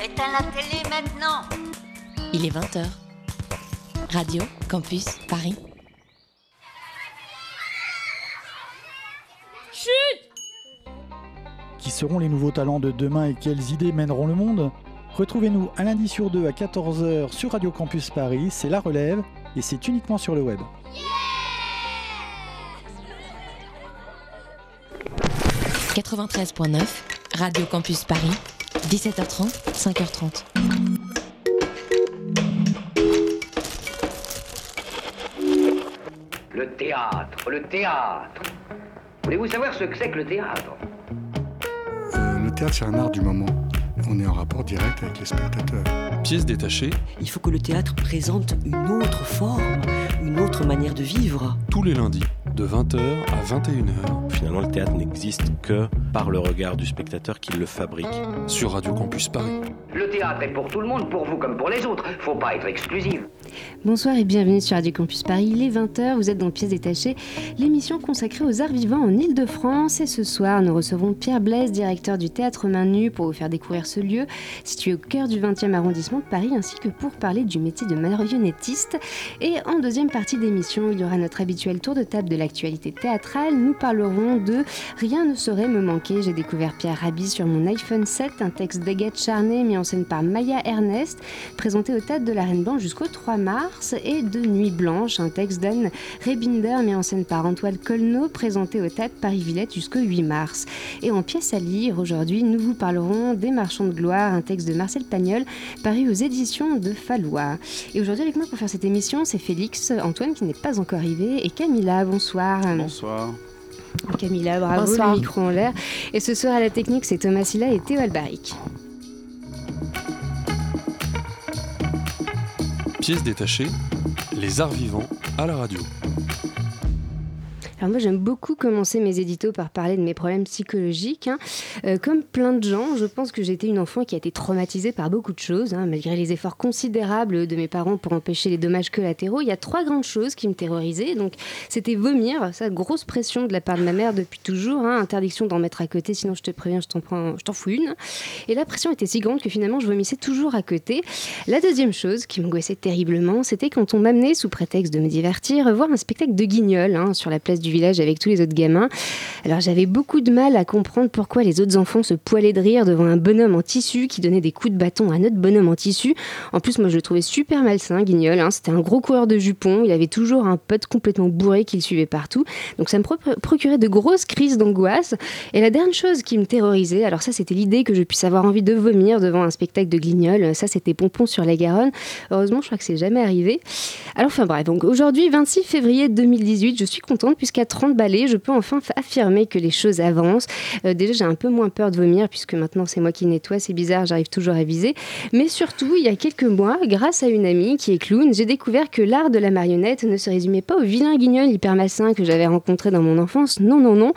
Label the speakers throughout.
Speaker 1: Éteins la télé maintenant
Speaker 2: Il est 20h. Radio Campus Paris.
Speaker 3: Qui seront les nouveaux talents de demain et quelles idées mèneront le monde? Retrouvez-nous un lundi sur deux à 14h sur Radio Campus Paris, c'est La Relève et c'est uniquement sur le web.
Speaker 2: 93.9, Radio Campus Paris, 17h30, 5h30.
Speaker 4: Le théâtre, le théâtre. Voulez-vous savoir ce que c'est que le théâtre?
Speaker 5: Euh, le théâtre, c'est un art du moment. On est en rapport direct avec les spectateurs.
Speaker 6: Pièce détachée,
Speaker 7: Il faut que le théâtre présente une autre forme, une autre manière de vivre.
Speaker 6: tous les lundis, de 20h à 21h,
Speaker 8: Finalement, le théâtre n'existe que par le regard du spectateur qui le fabrique.
Speaker 6: sur Radio Campus Paris.
Speaker 4: Le théâtre est pour tout le monde, pour vous comme pour les autres. Faut pas être exclusif.
Speaker 9: Bonsoir et bienvenue sur Radio Campus Paris. Il est 20h, vous êtes dans Pièces détachées, l'émission consacrée aux arts vivants en Ile-de-France. Et ce soir, nous recevons Pierre Blaise, directeur du Théâtre Main Nue, pour vous faire découvrir ce lieu situé au cœur du 20e arrondissement de Paris, ainsi que pour parler du métier de marionnettiste. Et en deuxième partie d'émission, il y aura notre habituel tour de table de l'actualité théâtrale. Nous parlerons de Rien ne saurait me manquer. J'ai découvert Pierre Rabhi sur mon iPhone 7, un texte d'Agathe Charnay mis en scène par Maya Ernest, présenté au Théâtre de la Reine Blanche jusqu'au 3 mars, et de Nuit Blanche, un texte d'Anne Rebinder mis en scène par Antoine Colneau, présenté au Théâtre Paris-Villette jusqu'au 8 mars. Et en pièce à lire, aujourd'hui, nous vous parlerons des Marchands de gloire, un texte de Marcel Pagnol, paru aux éditions de Fallois. Et aujourd'hui, avec moi pour faire cette émission, c'est Félix, Antoine qui n'est pas encore arrivé, et Camilla. Bonsoir.
Speaker 5: Bonsoir.
Speaker 9: Camilla, bravo,
Speaker 2: Bonsoir.
Speaker 9: le micro en l'air. Et ce soir à la technique, c'est Thomas Silla et Théo Albaric.
Speaker 6: Pièce détachée, les arts vivants à la radio.
Speaker 9: Moi j'aime beaucoup commencer mes éditos par parler de mes problèmes psychologiques. hein. Euh, comme plein de gens, je pense que été une enfant qui a été traumatisée par beaucoup de choses, hein, malgré les efforts considérables de mes parents pour empêcher les dommages collatéraux. Il y a trois grandes choses qui me terrorisaient. Donc c'était vomir, ça grosse pression de la part de ma mère depuis toujours, hein, interdiction d'en mettre à côté, sinon je te préviens, je t'en prends, je t'en fous une. Et la pression était si grande que finalement je vomissais toujours à côté. La deuxième chose qui m'angoissait terriblement, c'était quand on m'amenait, sous prétexte de me divertir, voir un spectacle de guignol sur la place du village avec tous les autres gamins. Alors j'avais beaucoup de mal à comprendre pourquoi les autres enfants se poilaient de rire devant un bonhomme en tissu qui donnait des coups de bâton à un autre bonhomme en tissu. En plus, moi je le trouvais super malsain, guignol. hein. C'était un gros coureur de jupons, il avait toujours un pote complètement bourré qui le suivait partout. Donc ça me pro- procurait de grosses crises d'angoisse. Et la dernière chose qui me terrorisait, alors ça c'était l'idée que je puisse avoir envie de vomir devant un spectacle de guignol. Ça c'était Pompon sur la Garonne. Heureusement, je crois que c'est jamais arrivé. Alors, enfin bref, donc aujourd'hui, 26 février 2018, je suis contente puisqu'à 30 balais, je peux enfin affirmer que les choses avancent. Euh, déjà, j'ai un peu moins peur de vomir puisque maintenant c'est moi qui nettoie, c'est bizarre, j'arrive toujours à viser. Mais surtout, il y a quelques mois, grâce à une amie qui est clown, j'ai découvert que l'art de la marionnette ne se résumait pas au vilain guignol hyper malsain que j'avais rencontré dans mon enfance. Non, non, non.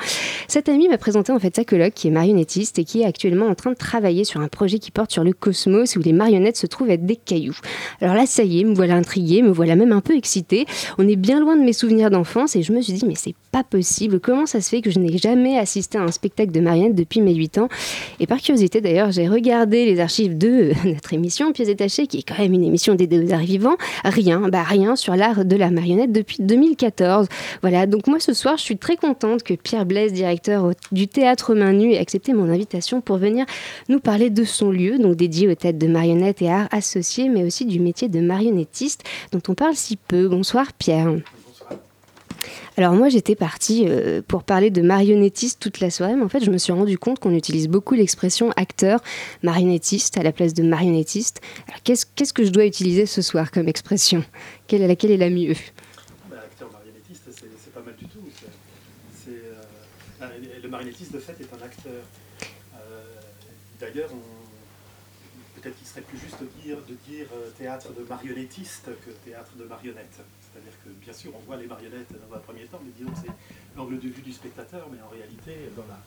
Speaker 9: Cette amie m'a présenté en fait sa coloc qui est marionnettiste et qui est actuellement en train de travailler sur un projet qui porte sur le cosmos où les marionnettes se trouvent être des cailloux. Alors là, ça y est, me voilà intriguée, me voilà même un peu excitée. On est bien loin de mes souvenirs d'enfance et je me suis dit, mais c'est pas possible. Comment ça se fait que je n'ai jamais assisté à un spectacle de marionnettes depuis mes 8 ans? Et par curiosité d'ailleurs, j'ai regardé les archives de notre émission Pièces détachées, qui est quand même une émission aux arts vivants. Rien, bah rien sur l'art de la marionnette depuis 2014. Voilà, donc moi ce soir, je suis très contente que Pierre Blaise, directeur du théâtre Main Nue, ait accepté mon invitation pour venir nous parler de son lieu, donc dédié aux têtes de marionnettes et arts associés, mais aussi du métier de marionnettiste dont on parle si peu. Bonsoir Pierre. Alors moi j'étais partie euh, pour parler de marionnettiste toute la soirée, mais en fait je me suis rendu compte qu'on utilise beaucoup l'expression acteur marionnettiste à la place de marionnettiste. Alors qu'est-ce qu'est-ce que je dois utiliser ce soir comme expression? Quelle est laquelle est la mieux?
Speaker 3: Bah, acteur marionnettiste, c'est pas mal du tout. Euh, le marionnettiste, de fait, est un acteur. Euh, D'ailleurs, peut-être qu'il serait plus juste de dire, de dire théâtre de marionnettiste que théâtre de marionnettes. C'est-à-dire que, bien sûr, on voit les marionnettes dans un premier temps, mais disons que c'est l'angle de vue du spectateur, mais en réalité, dans la,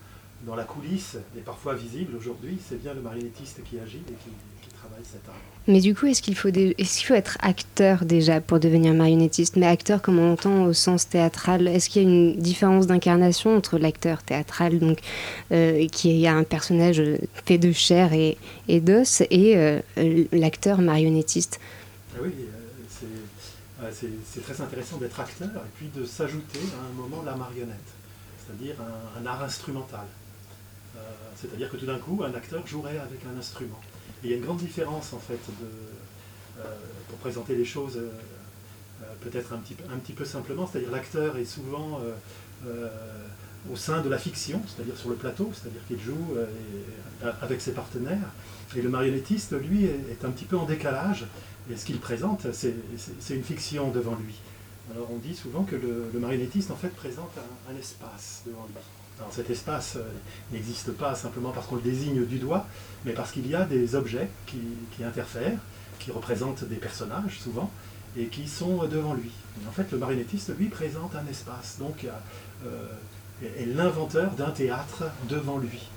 Speaker 10: dans la coulisse et parfois visible aujourd'hui, c'est bien le marionnettiste qui agit et qui, qui travaille cet art.
Speaker 9: Mais du coup, est-ce qu'il faut, est qu'il faut être acteur déjà pour devenir marionnettiste? Mais acteur, comme on entend au sens théâtral, est-ce qu'il y a une différence d'incarnation entre l'acteur théâtral, donc euh, qui a un personnage fait de chair et, et d'os, et euh, l'acteur marionnettiste?
Speaker 10: Ah Oui, euh, c'est très intéressant d'être acteur et puis de s'ajouter à un moment la marionnette, c'est-à-dire un, art instrumental. c'est-à-dire que tout d'un coup, un acteur jouerait avec un instrument il y a une grande différence en fait euh, pour présenter les choses euh, euh, peut-être un petit peu simplement, c'est-à-dire l'acteur est souvent au sein de la fiction, c'est-à-dire sur le plateau, c'est-à-dire qu'il joue avec ses partenaires, et le marionnettiste, lui, est, un petit peu en décalage, et ce qu'il présente, c'est une fiction devant lui. Alors on dit souvent que le, marionnettiste en fait présente un, espace devant lui. Alors cet espace euh, n'existe pas simplement parce qu'on le désigne du doigt, mais parce qu'il y a des objets qui, interfèrent, qui représentent des personnages souvent, et qui sont devant lui. en fait, le marionnettiste, lui, présente un espace, donc euh, est l'inventeur d'un théâtre devant lui.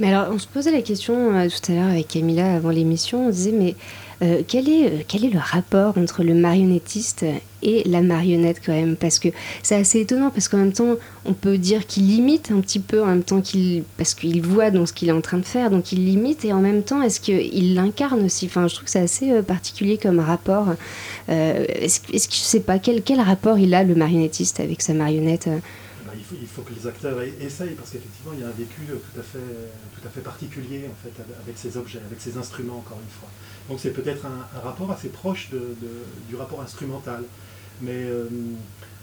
Speaker 9: Mais alors, on se posait la question euh, tout à l'heure avec Camilla avant l'émission, on disait, mais euh, quel, est, euh, quel est le rapport entre le marionnettiste et la marionnette quand même? Parce que c'est assez étonnant, parce qu'en même temps, on peut dire qu'il imite un petit peu, en même temps qu'il... parce qu'il voit dans ce qu'il est en train de faire, donc il limite, et en même temps, est-ce qu'il l'incarne aussi? Enfin, je trouve que c'est assez euh, particulier comme rapport. est-ce, que je sais pas, quel, quel rapport il a, le marionnettiste, avec sa marionnette?
Speaker 10: Il faut, que les acteurs essayent, parce qu'effectivement, il y a un vécu tout à fait, tout à fait particulier en fait, avec ces objets, avec ces instruments, encore une fois. Donc c'est peut-être un, rapport assez proche du rapport instrumental. Mais euh,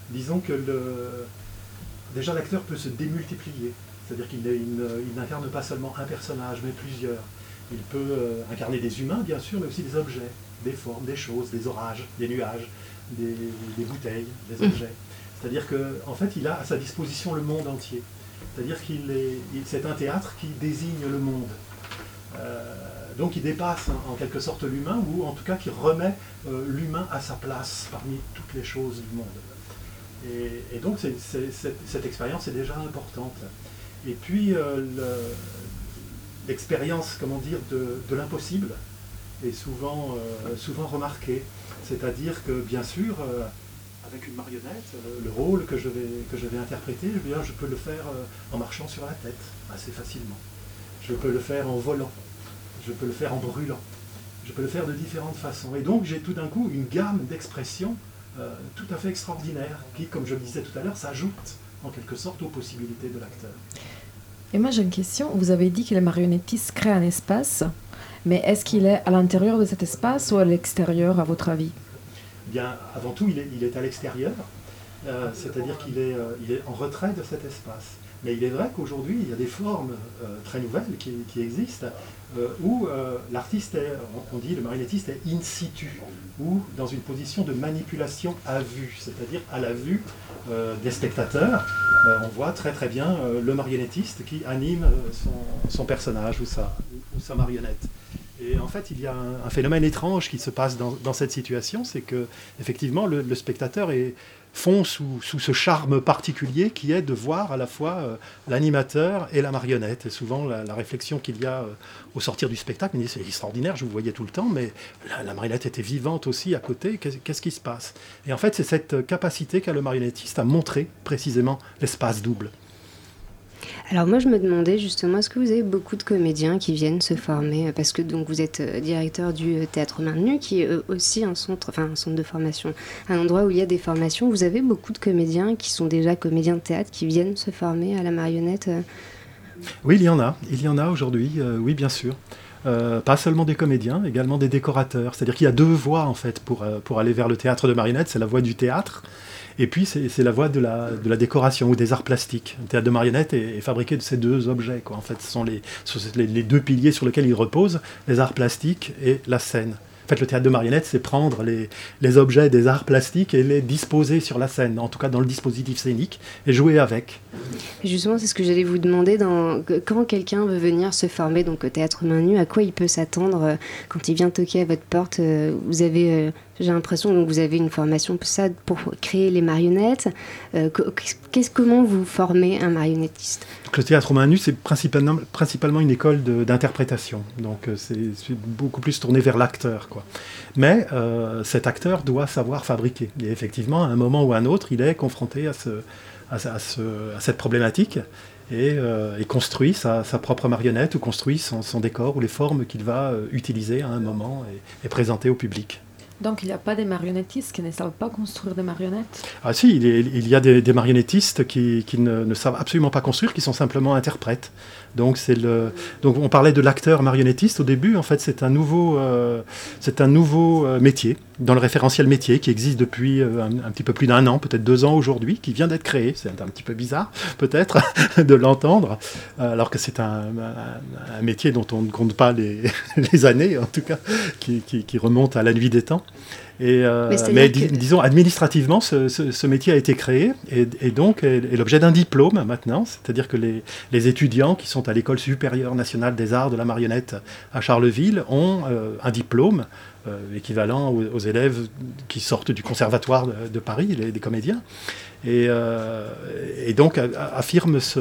Speaker 10: disons que le, déjà l'acteur peut se démultiplier. C'est-à-dire qu'il n'incarne pas seulement un personnage, mais plusieurs. Il peut euh, incarner des humains, bien sûr, mais aussi des objets, des formes, des choses, des orages, des nuages, des, bouteilles, des mmh. objets. C'est-à-dire qu'en en fait, il a à sa disposition le monde entier. C'est-à-dire qu'il est, c'est un théâtre qui désigne le monde. Euh, donc il dépasse en quelque sorte l'humain, ou en tout cas qui remet euh, l'humain à sa place parmi toutes les choses du monde. Et, donc cette, expérience est déjà importante. Et puis euh, l'expérience, comment dire, de, l'impossible est souvent, souvent remarquée. C'est-à-dire que bien sûr, avec une marionnette, le rôle que je vais, que je vais interpréter, eh je peux le faire en marchant sur la tête assez facilement. Je peux le faire en volant je peux le faire en brûlant, je peux le faire de différentes façons. Et donc j'ai tout d'un coup une gamme d'expressions euh, tout à fait extraordinaire qui, comme je le disais tout à l'heure, s'ajoute en quelque sorte aux possibilités de l'acteur.
Speaker 11: Et moi j'ai une question. Vous avez dit que le marionnettiste crée un espace, mais est-ce qu'il est à l'intérieur de cet espace ou à l'extérieur, à votre avis?
Speaker 10: Bien, avant tout, il est, il est à l'extérieur, euh, c'est-à-dire qu'il est, euh, il est en retrait de cet espace. Mais il est vrai qu'aujourd'hui, il y a des formes très nouvelles qui, existent, euh, où euh, l'artiste est, on dit le marionnettiste est in situ, ou dans une position de manipulation à vue, c'est-à-dire à la vue euh, des spectateurs. on voit très très bien le marionnettiste qui anime son, personnage ou sa, marionnette. Et en fait, il y a un, phénomène étrange qui se passe dans, cette situation, c'est que effectivement le spectateur est, font sous, ce charme particulier qui est de voir à la fois euh, l'animateur et la marionnette. Et souvent, la, réflexion qu'il y a euh, au sortir du spectacle, c'est extraordinaire, je vous voyais tout le temps, mais la, marionnette était vivante aussi à côté, qu'est-ce qui se passe? Et en fait, c'est cette capacité qu'a le marionnettiste à montrer précisément l'espace double.
Speaker 9: Alors moi je me demandais justement, est-ce que vous avez beaucoup de comédiens qui viennent se former? Parce que donc vous êtes euh, directeur du euh, Théâtre Maintenu, qui est euh, aussi un centre, enfin un centre de formation, un endroit où il y a des formations. Vous avez beaucoup de comédiens qui sont déjà comédiens de théâtre, qui viennent se former à la marionnette
Speaker 10: Oui, il y en a. Il y en a aujourd'hui, oui bien sûr. pas seulement des comédiens, également des décorateurs. C'est-à-dire qu'il y a deux voies en fait pour, pour aller vers le théâtre de marionnette. C'est la voie du théâtre et puis, c'est la voie de la, de la, décoration ou des arts plastiques. Le théâtre de marionnette est, fabriqué de ces deux objets. Quoi. En fait, ce sont les, les, deux piliers sur lesquels il repose, les arts plastiques et la scène. Fait, le théâtre de marionnettes, c'est prendre les, objets des arts plastiques et les disposer sur la scène, en tout cas dans le dispositif scénique, et jouer avec.
Speaker 9: Justement, c'est ce que j'allais vous demander. Dans, quand quelqu'un veut venir se former donc, au théâtre main nue, à quoi il peut s'attendre euh, quand il vient toquer à votre porte euh, Vous avez, euh, j'ai l'impression, donc vous avez une formation pour ça, pour créer les marionnettes. comment vous formez un marionnettiste?
Speaker 10: Le théâtre main nue, c'est principalement, une école d'interprétation. Donc c'est, c'est, beaucoup plus tourné vers l'acteur. Quoi. Mais cet acteur doit savoir fabriquer. Et effectivement, à un moment ou à un autre, il est confronté à ce à, cette problématique et, euh, construit sa, propre marionnette ou construit son, décor ou les formes qu'il va euh, utiliser à un moment et, présenter au public.
Speaker 11: Donc il n'y a pas des marionnettistes qui ne savent pas construire des marionnettes?
Speaker 10: Ah si, il, y a des, marionnettistes qui, ne, savent absolument pas construire, qui sont simplement interprètes. Donc, on parlait de l'acteur marionnettiste au début. En fait, c'est un nouveau, euh, c'est un nouveau euh, métier dans le référentiel métier qui existe depuis euh, un, petit peu plus d'un an, peut-être deux ans aujourd'hui, qui vient d'être créé. C'est un, petit peu bizarre, peut-être, de l'entendre, alors que c'est un, métier dont on ne compte pas les, années, en tout cas, qui remonte à la nuit des temps. Et, euh, mais, disons, administrativement, ce, métier a été créé et, donc est, l'objet d'un diplôme maintenant. C'est-à-dire que les, étudiants qui sont à l'École supérieure nationale des arts de la marionnette à Charleville ont euh, un diplôme euh, équivalent aux, élèves qui sortent du conservatoire de, Paris, les, des comédiens. Et, et, donc affirme ce,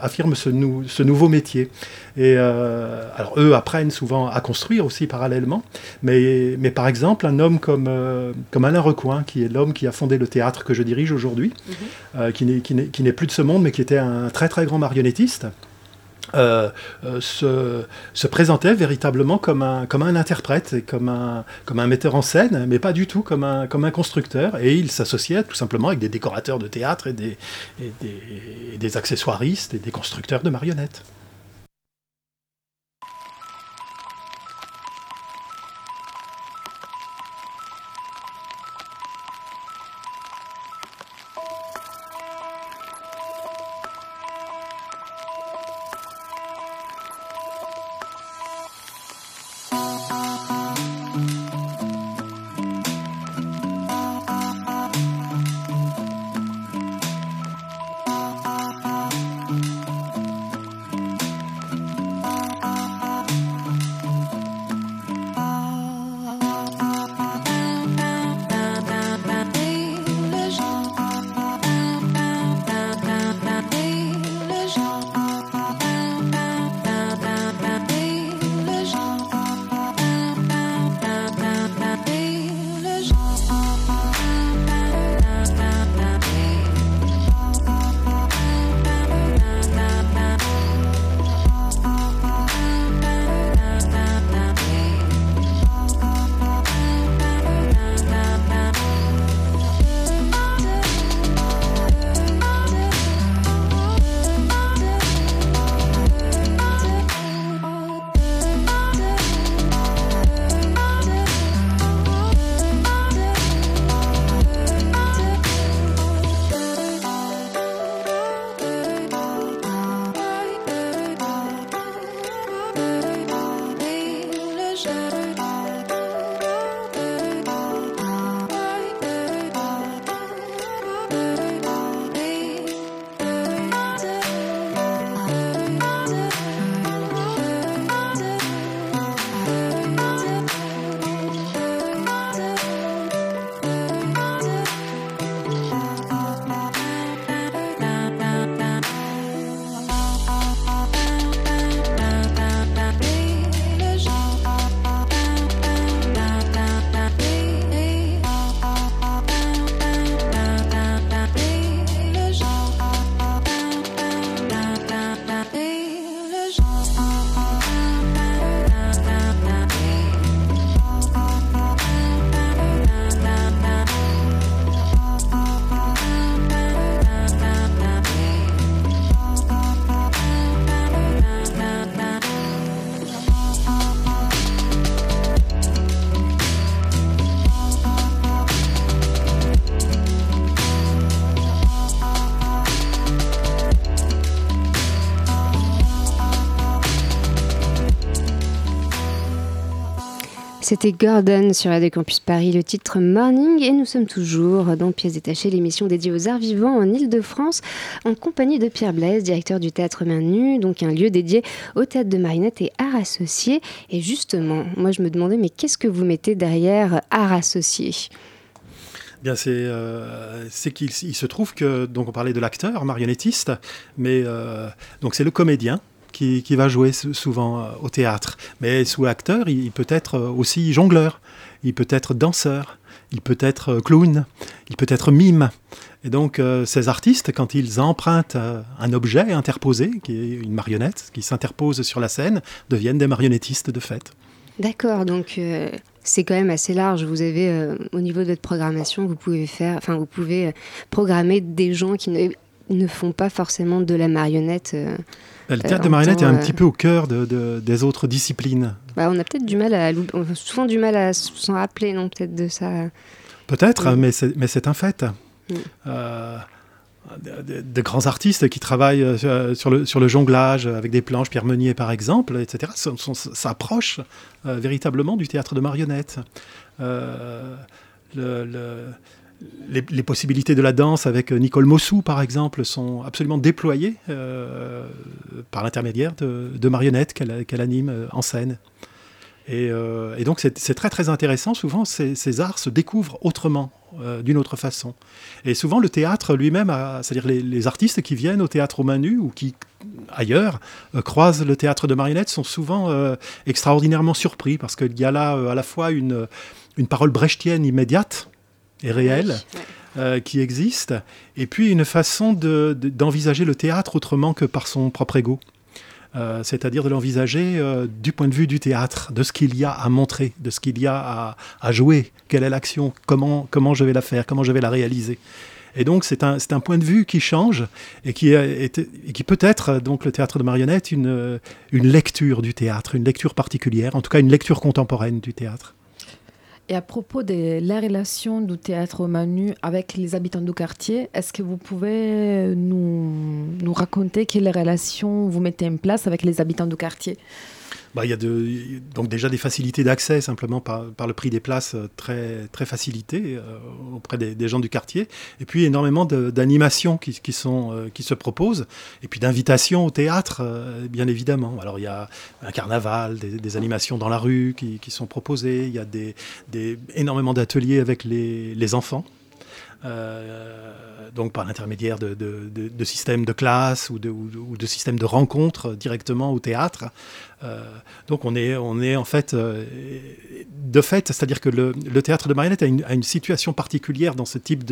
Speaker 10: affirme ce, ce nouveau métier. Et alors eux apprennent souvent à construire aussi parallèlement, mais, mais par exemple un homme comme, euh, comme Alain Recoin, qui est l'homme qui a fondé le théâtre que je dirige aujourd'hui, mhm. euh, qui n'est plus de ce monde, mais qui était un très très grand marionnettiste. Euh, se, se, présentait véritablement comme un, comme un interprète et comme un, comme un metteur en scène, mais pas du tout comme un, comme un constructeur. Et il s'associait tout simplement avec des décorateurs de théâtre et des, des, et des accessoiristes et des constructeurs de marionnettes.
Speaker 9: C'était Gordon sur Radio Campus Paris, le titre Morning, et nous sommes toujours dans Pièces détachées, l'émission dédiée aux arts vivants en Ile-de-France, en compagnie de Pierre Blaise, directeur du théâtre Main Nue, donc un lieu dédié au théâtre de marionnettes et arts associés. Et justement, moi je me demandais, mais qu'est-ce que vous mettez derrière arts associés?
Speaker 10: Bien, c'est euh, qu'il se trouve que donc on parlait de l'acteur marionnettiste, mais euh, donc c'est le comédien qui, va jouer souvent euh, au théâtre. Mais sous acteur, il, peut être euh, aussi jongleur, il peut être danseur, il peut être euh, clown, il peut être mime. Et donc ces artistes, quand ils empruntent un objet interposé, qui est une marionnette, qui s'interpose sur la scène, deviennent des marionnettistes de fait.
Speaker 9: D'accord, donc c'est quand même assez large. Vous avez, au niveau de votre programmation, vous pouvez faire, enfin, vous pouvez programmer des gens qui ne, ne font pas forcément de la marionnette.
Speaker 10: Bah, le théâtre de marionnette est un petit peu au cœur de, des autres disciplines.
Speaker 9: Bah, on a peut-être du mal à, souvent du mal à s'en rappeler, non, peut-être de ça.
Speaker 10: Peut-être, mais c'est un fait. Mm. Euh, de, grands artistes qui travaillent euh, sur, le, sur le jonglage avec des planches, Pierre Meunier par exemple, etc., s'approchent euh, véritablement du théâtre de marionnette. le, les, possibilités de la danse avec Nicole Mossou, par exemple, sont absolument déployées euh, par l'intermédiaire de, marionnettes qu'elle anime euh, en scène. Euh, et, donc c'est très très intéressant. Souvent, ces, arts se découvrent autrement, d'une autre façon. Et souvent, le théâtre lui-même, c'est-à-dire les, artistes qui viennent au théâtre aux mains nues ou qui ailleurs croisent le théâtre de marionnettes sont souvent extraordinairement surpris parce qu'il y a là à la fois une, une parole brechtienne immédiate et réelle. Euh, qui existe, et puis une façon d'envisager le théâtre autrement que par son propre ego. Euh, c'est-à-dire de l'envisager euh, du point de vue du théâtre, de ce qu'il y a à montrer, de ce qu'il y a à, jouer, quelle est l'action, comment, comment je vais la faire, comment je vais la réaliser. Et donc c'est un, un, point de vue qui change et qui, est, et qui peut être, donc le théâtre de marionnette, une, une lecture du théâtre, une lecture particulière, en tout cas une lecture contemporaine du théâtre.
Speaker 11: Et à propos de la relation du théâtre Manu avec les habitants du quartier, est-ce que vous pouvez nous, nous raconter quelle relation vous mettez en place avec les habitants du quartier?
Speaker 10: Bah, y a donc déjà des facilités d'accès simplement par, le prix des places euh, très, très facilité euh, auprès des, gens du quartier. Et puis énormément d'animations qui, euh, qui se proposent. Et puis d'invitations au théâtre, bien évidemment. Alors il y a un carnaval, des, animations dans la rue qui, sont proposées. Il y a des, énormément d'ateliers avec les, les enfants. donc par l'intermédiaire de, de, systèmes de classe ou de systèmes de rencontres directement au théâtre. Euh, donc on est, on est en fait, euh, de fait, c'est-à-dire que le, théâtre de marionnette a une, situation particulière dans ce type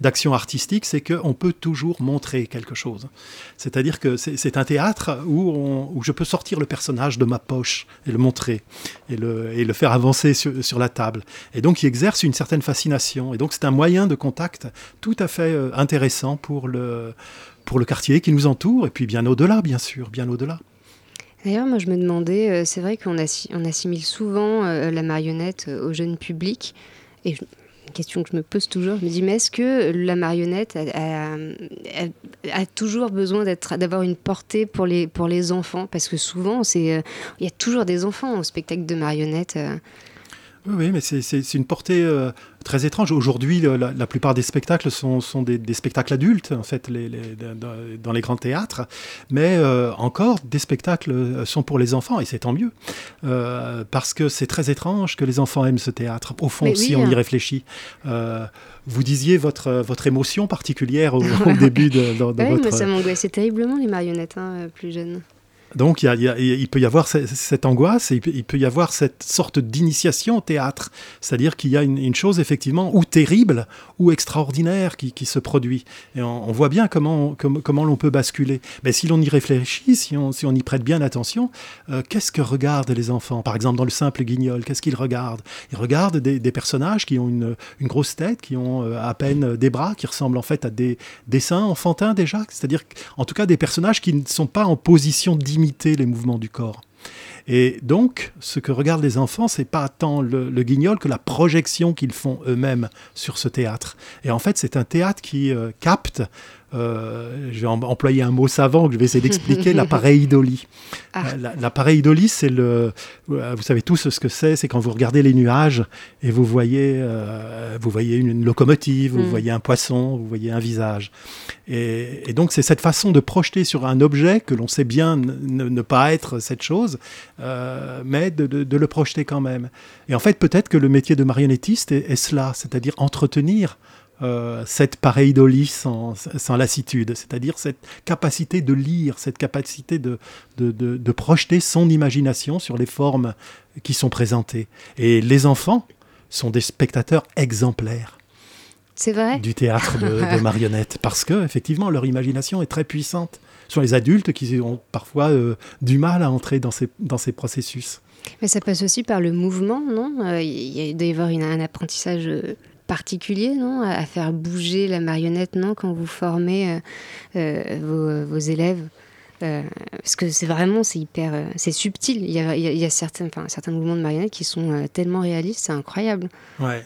Speaker 10: d'action artistique, c'est qu'on peut toujours montrer quelque chose. C'est-à-dire que c'est un théâtre où, où, je peux sortir le personnage de ma poche et le montrer et le, et le faire avancer sur, sur, la table. Et donc il exerce une certaine fascination. Et donc c'est un moyen de contact tout à fait euh, intéressant pour le, pour le quartier qui nous entoure et puis bien au-delà, bien sûr, bien au-delà.
Speaker 9: D'ailleurs, moi je me demandais, euh, c'est vrai qu'on on assimile souvent euh, la marionnette euh, au jeune public. Et une question que je me pose toujours, je me dis, mais est-ce que la marionnette a, a, toujours besoin d'avoir une portée pour les, pour les enfants? Parce que souvent, il y a toujours des enfants au spectacle de marionnettes.
Speaker 10: Oui, mais c'est une portée euh, très étrange. Aujourd'hui, la, plupart des spectacles sont, sont des, spectacles adultes, en fait, les, dans les grands théâtres. Mais euh, encore, des spectacles euh, sont pour les enfants, et c'est tant mieux. parce que c'est très étrange que les enfants aiment ce théâtre, au fond, si on y réfléchit. vous disiez votre, votre émotion particulière au, début de, dans,
Speaker 9: oui, votre... ça m'angoissait terriblement, les marionnettes, hein, plus jeunes.
Speaker 10: Donc il, peut y avoir cette, angoisse, et il peut y avoir cette sorte d'initiation au théâtre. C'est-à-dire qu'il y a une, chose effectivement ou terrible ou extraordinaire qui, se produit. Et on, voit bien comment, l'on peut basculer. Mais si l'on y réfléchit, si on, y prête bien attention, euh, qu'est-ce que regardent les enfants? Par exemple, dans le simple guignol, qu'est-ce qu'ils regardent? Ils regardent des, personnages qui ont une, grosse tête, qui ont euh, à peine des bras, qui ressemblent en fait à des dessins enfantins déjà. C'est-à-dire en tout cas des personnages qui ne sont pas en position d'imiter imiter les mouvements du corps. Et donc, ce que regardent les enfants, c'est pas tant le, guignol que la projection qu'ils font eux-mêmes sur ce théâtre. Et en fait, c'est un théâtre qui euh, capte je vais employer un mot savant que je vais essayer d'expliquer, la pareidolie. Ah. La, la pareidolie, c'est le, vous savez tous ce que c'est, c'est quand vous regardez les nuages et vous voyez, vous voyez une, locomotive, vous mm. voyez un poisson, vous voyez un visage. Et, donc c'est cette façon de projeter sur un objet que l'on sait bien ne, pas être cette chose, mais de, le projeter quand même. Et en fait, peut-être que le métier de marionnettiste est, cela, c'est-à-dire entretenir euh, cette pareidolie sans, sans lassitude, c'est-à-dire cette capacité de lire, cette capacité de, de, projeter son imagination sur les formes qui sont présentées. Et les enfants sont des spectateurs exemplaires.
Speaker 9: C'est vrai?
Speaker 10: Du théâtre de, marionnettes, parce que effectivement leur imagination est très puissante. Ce sont les adultes qui ont parfois euh, du mal à entrer dans ces, dans ces processus.
Speaker 9: Mais ça passe aussi par le mouvement, non? Euh, Il doit y avoir un apprentissage particulier, non à, faire bouger la marionnette, non Quand vous formez euh, vos, élèves parce que c'est vraiment c'est hyper c'est subtil. Il y a, il y a certains enfin, certains mouvements de marionnettes qui sont tellement réalistes c'est incroyable.
Speaker 10: Ouais.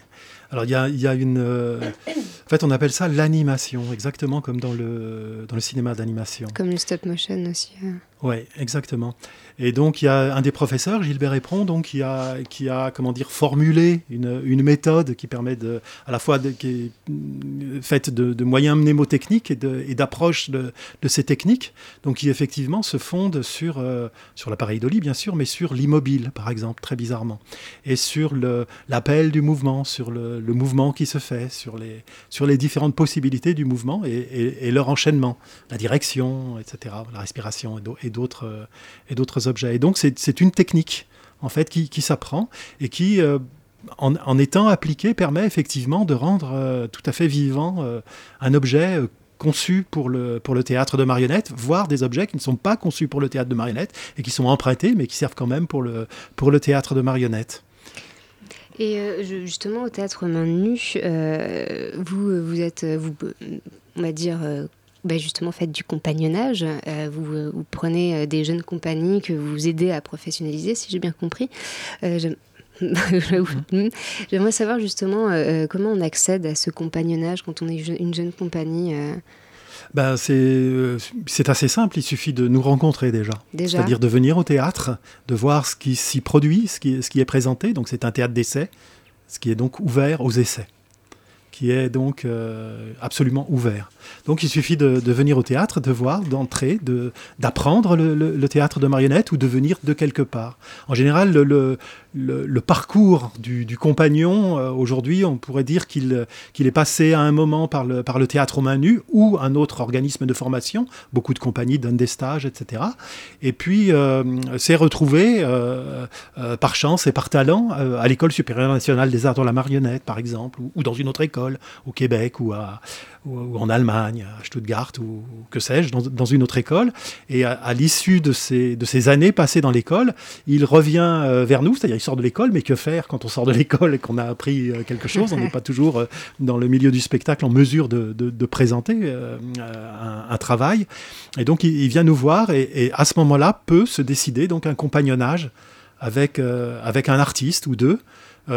Speaker 10: Alors il y a, y a, une en fait on appelle ça l'animation exactement comme dans le dans le cinéma d'animation.
Speaker 9: Comme le stop motion aussi
Speaker 10: oui, exactement. Et donc, il y a un des professeurs, Gilbert Épron, donc, qui a, qui a comment dire, formulé une, une méthode qui permet de, à la fois qui est faite de, moyens mnémotechniques et d'approche de, de, ces techniques, donc qui effectivement se fonde sur, euh, sur l'appareil d'Oli, bien sûr, mais sur l'immobile, par exemple, très bizarrement, et sur l'appel du mouvement, sur le, le, mouvement qui se fait, sur les, sur les différentes possibilités du mouvement et, et, leur enchaînement, la direction, etc., la respiration et d'autres euh, objets. Et donc c'est une technique en fait qui, s'apprend et qui euh, en, étant appliquée permet effectivement de rendre euh, tout à fait vivant un objet conçu pour le, pour le théâtre de marionnettes, voire des objets qui ne sont pas conçus pour le théâtre de marionnettes et qui sont empruntés, mais qui servent quand même pour le, pour le théâtre de marionnettes.
Speaker 9: Et justement, au théâtre main nue, vous, vous êtes, on va dire, bah, justement faites du compagnonnage. Euh, vous, prenez euh, des jeunes compagnies que vous aidez à professionnaliser, si j'ai bien compris. Euh, j'aimerais savoir justement comment on accède à ce compagnonnage quand on est une jeune compagnie.
Speaker 10: Ben, c'est assez simple, il suffit de nous rencontrer déjà. déjà. C'est-à-dire de venir au théâtre, de voir ce qui s'y produit, ce qui, ce qui est présenté. Donc c'est un théâtre d'essai, ce qui est donc ouvert aux essais qui est donc euh, absolument ouvert. Donc il suffit de, venir au théâtre, de voir, d'entrer, d'apprendre le, théâtre de marionnettes ou de venir de quelque part. En général, le, parcours du, compagnon, euh, aujourd'hui, on pourrait dire qu'il est passé à un moment par le, théâtre aux mains nues ou un autre organisme de formation. Beaucoup de compagnies donnent des stages, etc. Et puis, euh, s'est retrouvé euh, par chance et par talent à l'École supérieure nationale des arts de la marionnette, par exemple, ou, dans une autre école, au Québec ou à, ou, en Allemagne, à Stuttgart ou, que sais-je, dans, une autre école. Et à, l'issue de ces, années passées dans l'école, il revient euh, vers nous, c'est-à-dire il sort de l'école, mais que faire quand on sort de l'école et qu'on a appris euh, quelque chose? On n'est pas toujours euh, dans le milieu du spectacle en mesure de, présenter un, travail. Et donc il, vient nous voir et, à ce moment-là peut se décider donc un compagnonnage avec, un artiste ou deux.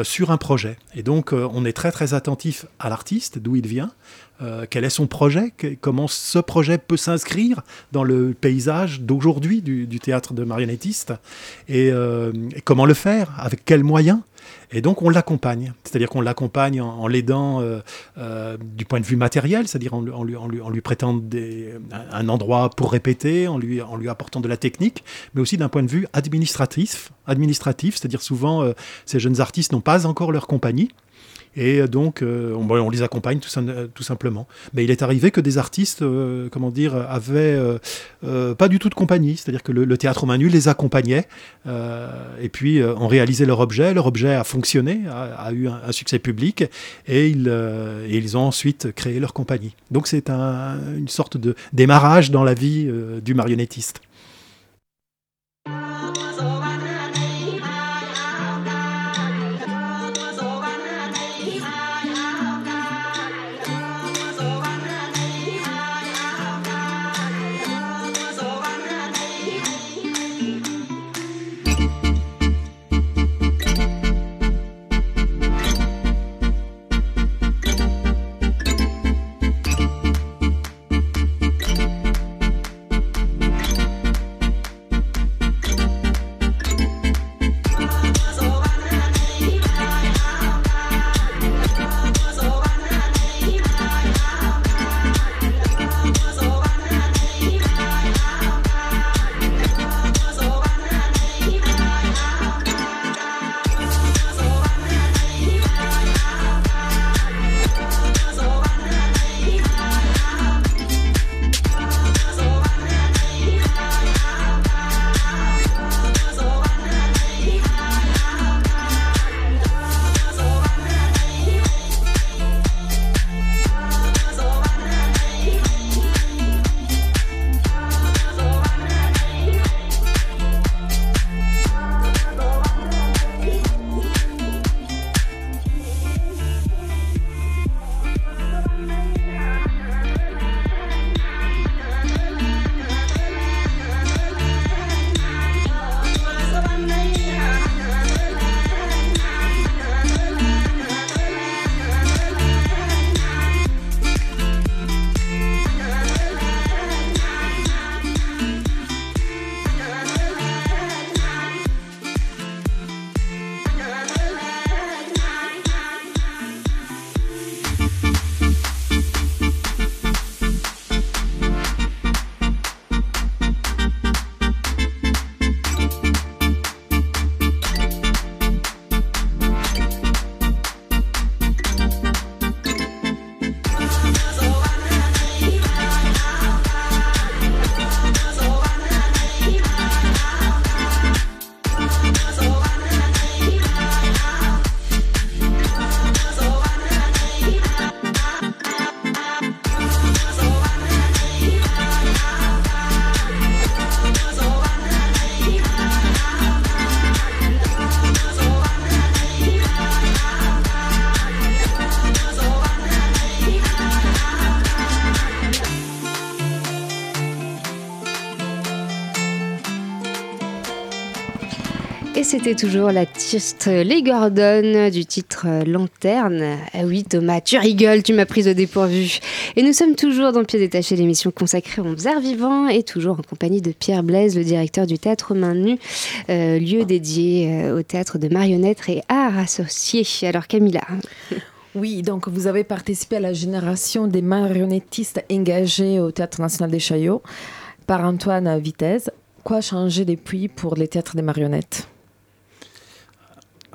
Speaker 10: sur un projet. Et donc, on est très très attentif à l'artiste, d'où il vient, quel est son projet? Comment ce projet peut s'inscrire dans le paysage d'aujourd'hui du, théâtre de marionnettiste? Euh, et, comment le faire? Avec quels moyens? Et donc on l'accompagne, c'est-à-dire qu'on l'accompagne en, l'aidant euh, du point de vue matériel, c'est-à-dire en, lui, en lui prêtant un endroit pour répéter, en lui, en lui apportant de la technique, mais aussi d'un point de vue administratif, administratif. C'est-à-dire souvent ces jeunes artistes n'ont pas encore leur compagnie, et donc, euh, on, les accompagne tout, simplement. Mais il est arrivé que des artistes, euh, comment dire, avaient euh, pas du tout de compagnie. C'est-à-dire que le, théâtre aux mains nues les accompagnait. et puis, ont réalisé leur objet. Leur objet a fonctionné, a, eu un, succès public. Et ils ont ensuite créé leur compagnie. Donc, c'est une sorte de démarrage dans la vie du marionnettiste.
Speaker 9: C'était toujours l'artiste Les Gordon du titre Lanterne. Ah oui, Thomas, tu rigoles, tu m'as prise au dépourvu. Et nous sommes toujours dans Pieds détachés, l'émission consacrée aux arts vivants et toujours en compagnie de Pierre Blaise, le directeur du théâtre Main Nue, euh, lieu dédié euh, au théâtre de marionnettes et arts associés. Alors Camilla.
Speaker 11: Oui, donc vous avez participé à la génération des marionnettistes engagés au Théâtre national des Chaillots par Antoine Vitesse. Quoi a changé depuis pour les théâtres des marionnettes?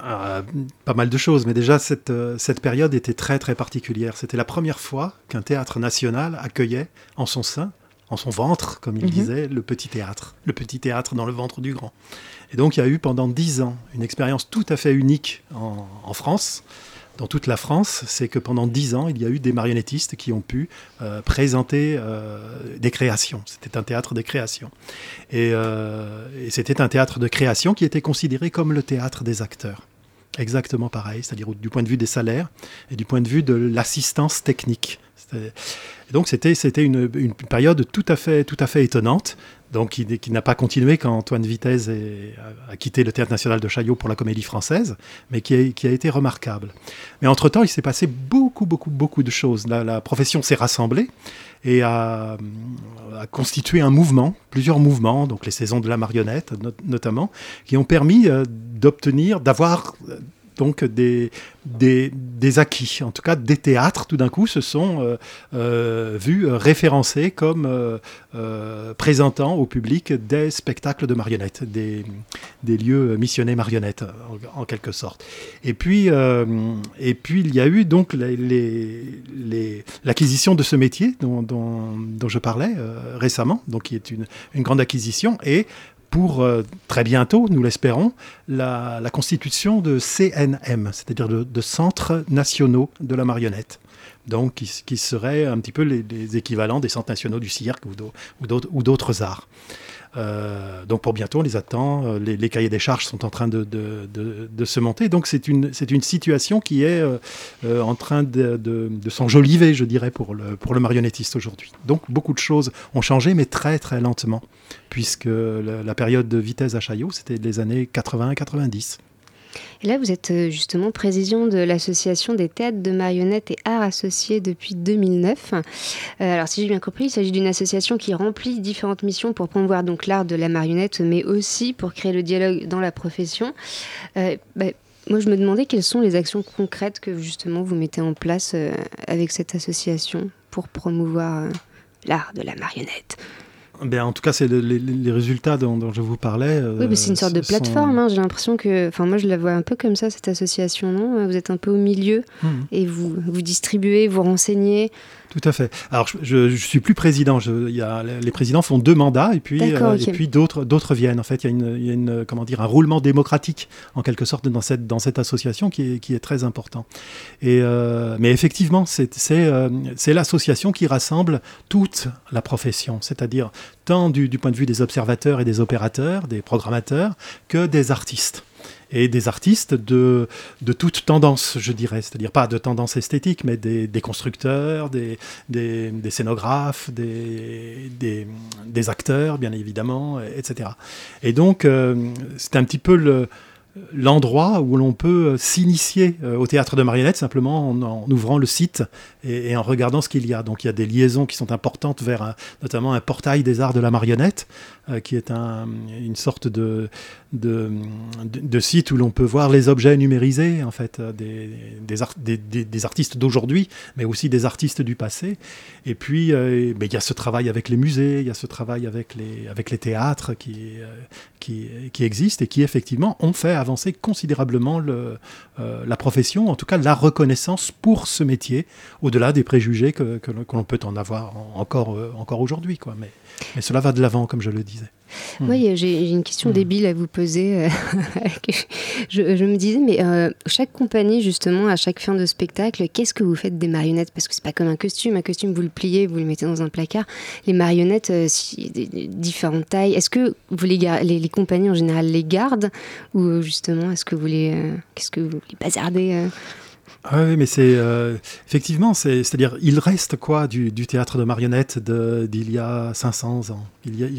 Speaker 10: Euh, pas mal de choses, mais déjà cette, euh, cette période était très très particulière. C'était la première fois qu'un théâtre national accueillait en son sein, en son ventre, comme il mhm. disait, le petit théâtre, le petit théâtre dans le ventre du grand. Et donc il y a eu pendant dix ans une expérience tout à fait unique en, en France, dans toute la France, c'est que pendant dix ans, il y a eu des marionnettistes qui ont pu euh, présenter des créations. C'était un théâtre des créations. Et, et c'était un théâtre de création qui était considéré comme le théâtre des acteurs exactement pareil, c'est-à-dire du point de vue des salaires et du point de vue de l'assistance technique. Donc c'était une, une, période tout à fait tout à fait étonnante, donc qui, n'a pas continué quand Antoine Vitesse a, quitté le Théâtre national de Chaillot pour la Comédie française, mais qui a, été remarquable. Mais entre temps, il s'est passé beaucoup beaucoup beaucoup de choses. La, profession s'est rassemblée et a, a, constitué un mouvement, plusieurs mouvements, donc les saisons de la marionnette notamment, qui ont permis euh, d'obtenir, d'avoir euh, donc des, des, des, acquis. En tout cas, des théâtres, tout d'un coup, se sont euh, euh, vus référencés comme euh, présentant au public des spectacles de marionnettes, des, des lieux missionnés marionnettes, en, quelque sorte. Et puis, et puis, il y a eu donc l'acquisition de ce métier dont, dont, dont je parlais récemment, donc qui est une, une grande acquisition, et pour euh, très bientôt, nous l'espérons, la, constitution de CNM, c'est-à-dire de, Centres nationaux de la marionnette. Donc, qui, seraient un petit peu les, équivalents des centres nationaux du cirque ou d'autres arts. Euh, donc pour bientôt, on les attend. Euh, les, cahiers des charges sont en train de, se monter. Donc c'est une, situation qui est euh, en train de, s'enjoliver, je dirais, pour le, marionnettiste aujourd'hui. Donc beaucoup de choses ont changé, mais très très lentement, puisque la période de vitesse à Chaillot, c'était les années 80-90.
Speaker 9: Et là, vous êtes euh, justement président de l'association des théâtres de marionnettes et arts associés depuis 2009. Euh, alors, si j'ai bien compris, il s'agit d'une association qui remplit différentes missions pour promouvoir donc l'art de la marionnette, mais aussi pour créer le dialogue dans la profession. Euh, bah, moi, je me demandais quelles sont les actions concrètes que justement vous mettez en place avec cette association pour promouvoir l'art de la marionnette.
Speaker 10: Ben, en tout cas, c'est les, résultats dont, je vous parlais.
Speaker 9: oui, mais c'est une sorte de plateforme. Hein. J'ai l'impression que, enfin, moi, je la vois un peu comme ça cette association, non? Vous êtes un peu au milieu mmh. et vous vous distribuez, vous renseignez.
Speaker 10: Tout à fait. Alors, je ne suis plus président. Je, y a, les présidents font deux mandats et puis, euh, et puis d'autres, d'autres viennent. En fait, il y a, une, il y a une, comment dire, un roulement démocratique, en quelque sorte, dans cette, dans cette association qui est, qui est très important. Et, euh, mais effectivement, c'est, c'est, euh, c'est l'association qui rassemble toute la profession, c'est-à-dire tant du, du point de vue des observateurs et des opérateurs, des programmateurs, que des artistes et des artistes de, de toute tendance, je dirais, c'est-à-dire pas de tendance esthétique, mais des, des constructeurs, des, des, des scénographes, des, acteurs, bien évidemment, etc. Et donc, euh, c'est un petit peu le l'endroit où l'on peut s'initier euh, au théâtre de marionnettes simplement en, ouvrant le site et, en regardant ce qu'il y a. Donc il y a des liaisons qui sont importantes vers notamment un portail des arts de la marionnette, euh, qui est un, une sorte de, de, site où l'on peut voir les objets numérisés en fait euh, des, des, artistes d'aujourd'hui, mais aussi des artistes du passé. Et puis il y a ce travail avec les musées, il y a ce travail avec les, avec les théâtres qui, qui, qui existent et qui effectivement ont fait avancer considérablement le, euh, la profession, en tout cas la reconnaissance pour ce métier, au-delà des préjugés que, l'on peut en avoir encore, euh, encore aujourd'hui. Mais cela va de l'avant, comme je le disais.
Speaker 9: Hmm. Oui, j'ai une question hmm. débile à vous poser. Euh, je, me disais, mais euh, chaque compagnie, justement, à chaque fin de spectacle, qu'est-ce que vous faites des marionnettes? Parce que c'est pas comme un costume. Un costume, vous le pliez, vous le mettez dans un placard. Les marionnettes, euh, différentes tailles. Est-ce que vous les, les, les, compagnies en général les gardent? Ou justement, est-ce que vous les, qu'est-ce que vous les bazardez
Speaker 10: Ah oui, mais c'est euh, effectivement, c'est-à-dire, il reste quoi du, théâtre de marionnettes d'il y a 500 ans?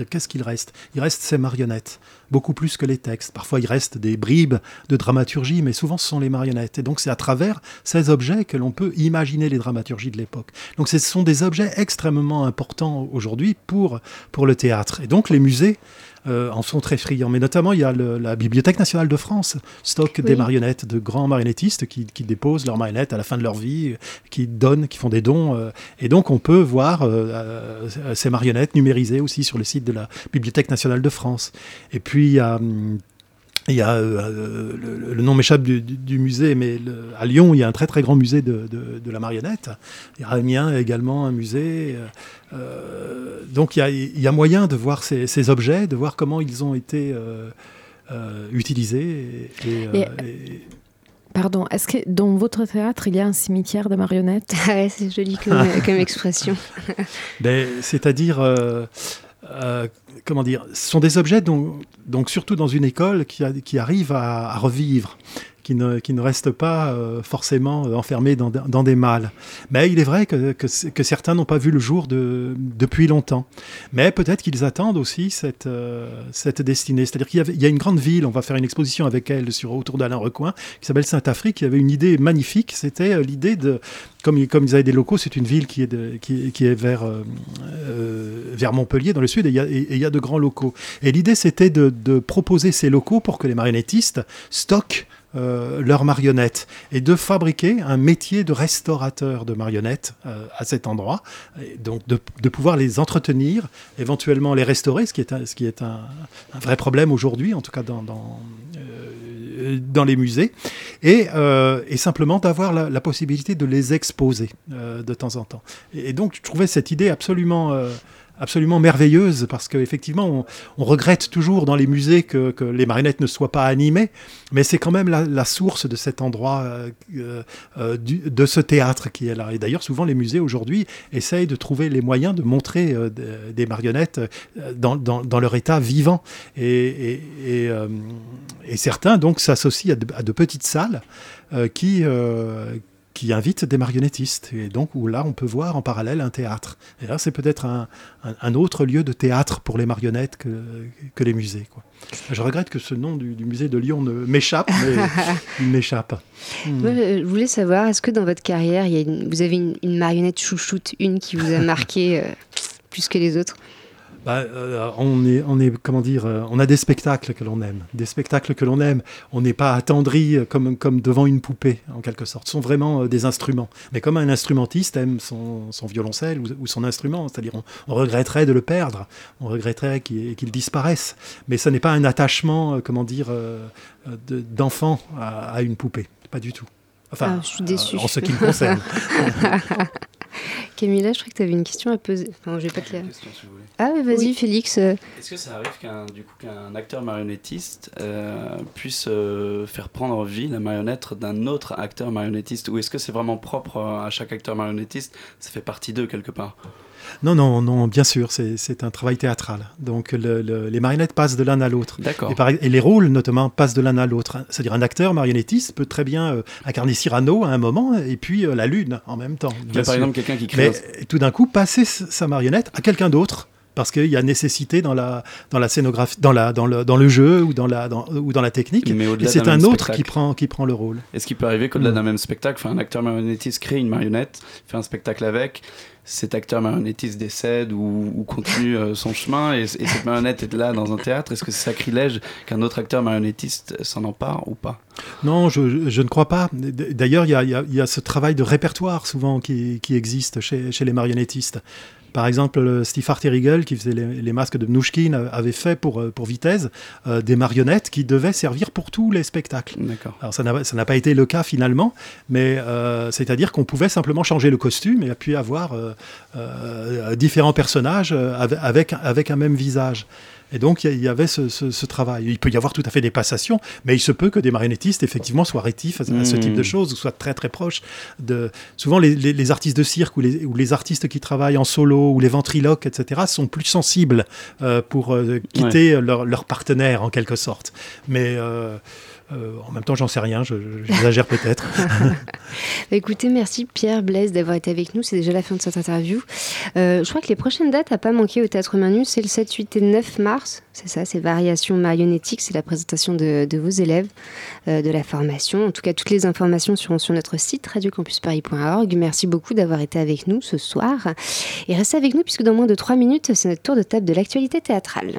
Speaker 10: Qu'est-ce qu'il reste? Il reste ces marionnettes, beaucoup plus que les textes. Parfois, il reste des bribes de dramaturgie, mais souvent, ce sont les marionnettes. Et donc, c'est à travers ces objets que l'on peut imaginer les dramaturgies de l'époque. Donc, ce sont des objets extrêmement importants aujourd'hui pour pour le théâtre. Et donc, les musées euh, en sont très friands. Mais notamment, il y a la Bibliothèque nationale de France, stock des marionnettes, de grands marionnettistes qui, déposent leurs marionnettes à la fin de leur vie, qui donnent, qui font des dons. Euh, et donc, on peut voir euh, ces marionnettes numérisées aussi sur le site de la Bibliothèque nationale de France. Et puis, il y a hum, il y a, euh, le, nom m'échappe du, musée, mais à Lyon, il y a un très très grand musée de, la marionnette. Il y a Amiens également un musée. Euh, donc il y, a, moyen de voir ces, objets, de voir comment ils ont été euh, utilisés.
Speaker 11: Pardon, est-ce que dans votre théâtre, il y a un cimetière de marionnettes?
Speaker 9: Ah C'est joli comme, comme expression.
Speaker 10: Ben, c'est-à-dire euh, comment dire, ce sont des objets donc, donc surtout dans une école qui, arrivent à, revivre qui ne, qui ne restent pas euh, forcément euh, enfermés dans, dans, des mâles. Mais il est vrai que, que, certains n'ont pas vu le jour de, depuis longtemps. Mais peut-être qu'ils attendent aussi cette, euh, cette destinée. C'est-à-dire qu'il y, y, a une grande ville, on va faire une exposition avec elle sur, autour d'Alain Recoin, qui s'appelle Saint-Afrique, qui avait une idée magnifique. C'était l'idée de, comme, comme ils avaient des locaux, c'est une ville qui est, qui, est vers, vers Montpellier, dans le sud, et il y, a de grands locaux. Et l'idée, c'était de, de proposer ces locaux pour que les marionnettistes stockent euh, leurs marionnettes et de fabriquer un métier de restaurateur de marionnettes euh, à cet endroit, donc de, pouvoir les entretenir, éventuellement les restaurer, ce qui est un, ce qui est un, vrai problème aujourd'hui, en tout cas dans, dans, euh, les musées, et, et simplement d'avoir la, la, possibilité de les exposer de temps en temps. Et, et, donc je trouvais cette idée absolument absolument merveilleuse parce qu'effectivement, on, on, regrette toujours dans les musées que, les marionnettes ne soient pas animées, mais c'est quand même la, source de cet endroit, euh, euh, du, de ce théâtre qui est là. Et d'ailleurs, souvent, les musées aujourd'hui essayent de trouver les moyens de montrer euh, des marionnettes euh, dans, leur état vivant. Et, euh, certains, donc, s'associent à, de petites salles qui qui invite des marionnettistes. Et donc, où là, on peut voir en parallèle un théâtre. Et là, c'est peut-être un, un, autre lieu de théâtre pour les marionnettes que, que les musées. Quoi. Je regrette que ce nom du, du musée de Lyon ne m'échappe, mais il m'échappe.
Speaker 9: Hmm. je voulais savoir, est-ce que dans votre carrière, il y a une, vous avez une, une, marionnette chouchoute, une qui vous a marqué euh, plus que les autres?
Speaker 10: Bah, euh, on, est, on est, comment dire, euh, on a des spectacles que l'on aime, des spectacles que l'on aime. On n'est pas attendri euh, comme, comme devant une poupée, en quelque sorte. Ce sont vraiment des instruments. Mais comme un instrumentiste aime son, son violoncelle ou, son instrument, c'est-à-dire on, regretterait de le perdre, on regretterait qu'il disparaisse. Mais ce n'est pas un attachement, comment dire, d'enfant à, à, une poupée, pas du tout.
Speaker 9: Enfin, ah, je suis déçue.
Speaker 10: en ce qui me concerne.
Speaker 9: Camilla, je crois que tu avais une question à poser. Enfin, je vais pas te la... Ah, vas-y, Félix.
Speaker 12: Est-ce que ça arrive qu'un qu'un acteur marionnettiste euh, puisse euh, faire prendre vie la marionnette d'un autre acteur marionnettiste? Ou est-ce que c'est vraiment propre à chaque acteur marionnettiste? Ça fait partie d'eux quelque part
Speaker 10: non, non, non, bien sûr, c'est un travail théâtral. Donc les marionnettes passent de l'un à l'autre. Et, et, les rôles, notamment, passent de l'un à l'autre. C'est-à-dire un acteur marionnettiste peut très bien euh, incarner Cyrano à un moment et puis euh, la lune en même temps.
Speaker 12: par exemple quelqu'un qui crée.
Speaker 10: Mais tout d'un coup, passer sa marionnette à quelqu'un d'autre parce qu'il y a nécessité dans la, dans la scénographie, dans, la, dans, le, dans le jeu ou dans la, dans, ou dans la technique. et c'est un autre qui prend, qui prend le rôle.
Speaker 12: Est-ce qu'il peut arriver qu'au-delà mm. d'un même spectacle, un acteur marionnettiste crée une marionnette, fait un spectacle avec, cet acteur marionnettiste décède ou, continue euh, son chemin et, cette marionnette est là dans un théâtre, est-ce que c'est sacrilège qu'un autre acteur marionnettiste s'en empare ou pas?
Speaker 10: Non, je, je, ne crois pas. D'ailleurs, il y, y a, ce travail de répertoire souvent qui, qui existe chez, chez les marionnettistes. Par exemple, Steve Harterigel, qui faisait les, masques de Mnouchkine, avait fait pour, euh, pour Vitesse euh, des marionnettes qui devaient servir pour tous les spectacles. Alors ça n'a pas été le cas finalement, mais euh, c'est-à-dire qu'on pouvait simplement changer le costume et puis avoir euh, euh, différents personnages avec, avec un même visage. Et donc, il y, avait ce, travail. Il peut y avoir tout à fait des passations, mais il se peut que des marionnettistes, effectivement, soient rétifs à, ce type de hmm. choses, ou soient très, très proches de... Souvent, les, artistes de cirque ou les, ou les, artistes qui travaillent en solo, ou les ventriloques, etc., sont plus sensibles euh, pour euh, quitter leur, leur, partenaire, en quelque sorte. Mais... Euh, Euh, en même temps, j'en sais rien, j'exagère peut-être.
Speaker 9: Écoutez, merci Pierre Blaise d'avoir été avec nous. C'est déjà la fin de cette interview. Euh, je crois que les prochaines dates à pas manquer au Théâtre Manu, c'est le 7, 8 et 9 mars. C'est ça, c'est Variations marionnettiques. C'est la présentation de, vos élèves, euh, de la formation. En tout cas, toutes les informations seront sur notre site radiocampusparis.org. Merci beaucoup d'avoir été avec nous ce soir. Et restez avec nous puisque dans moins de 3 minutes, c'est notre tour de table de l'actualité théâtrale.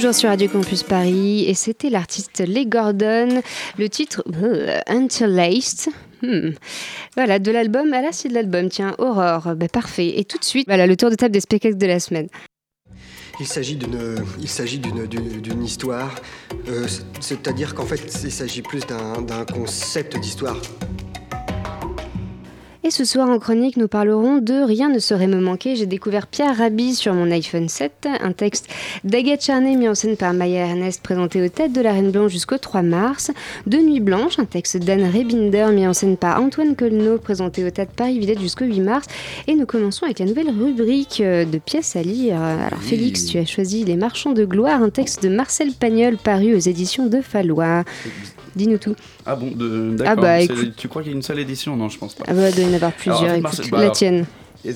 Speaker 9: Toujours sur Radio Campus Paris et c'était l'artiste Les Gordon, le titre euh, Interlaced. Hmm. Voilà, de l'album, ah là c'est de l'album, tiens, Aurore, bah, parfait. Et tout de suite, voilà, le tour de table des spectacles de la semaine.
Speaker 13: Il s'agit d'une, histoire, euh, c'est-à-dire qu'en fait, il s'agit plus d'un concept d'histoire.
Speaker 9: Et ce soir en chronique, nous parlerons de Rien ne saurait me manquer. J'ai découvert Pierre Rabhi sur mon iPhone 7, un texte d'Agathe Charnay mis en scène par Maya Ernest présenté aux têtes de la Reine Blanche jusqu'au 3 mars. De Nuit Blanche, un texte d'Anne Rebinder mis en scène par Antoine Colneau présenté aux têtes Paris-Villette jusqu'au 8 mars. Et nous commençons avec la nouvelle rubrique de pièces à lire. Alors Félix, tu as choisi Les Marchands de Gloire, un texte de Marcel Pagnol paru aux éditions de Fallois. Dis-nous tout.
Speaker 12: Ah bon, d'accord. Ah bah, tu crois qu'il y a une seule édition Non, je pense pas.
Speaker 9: Ah bah, il doit y en avoir plusieurs. écoute, bah, la tienne.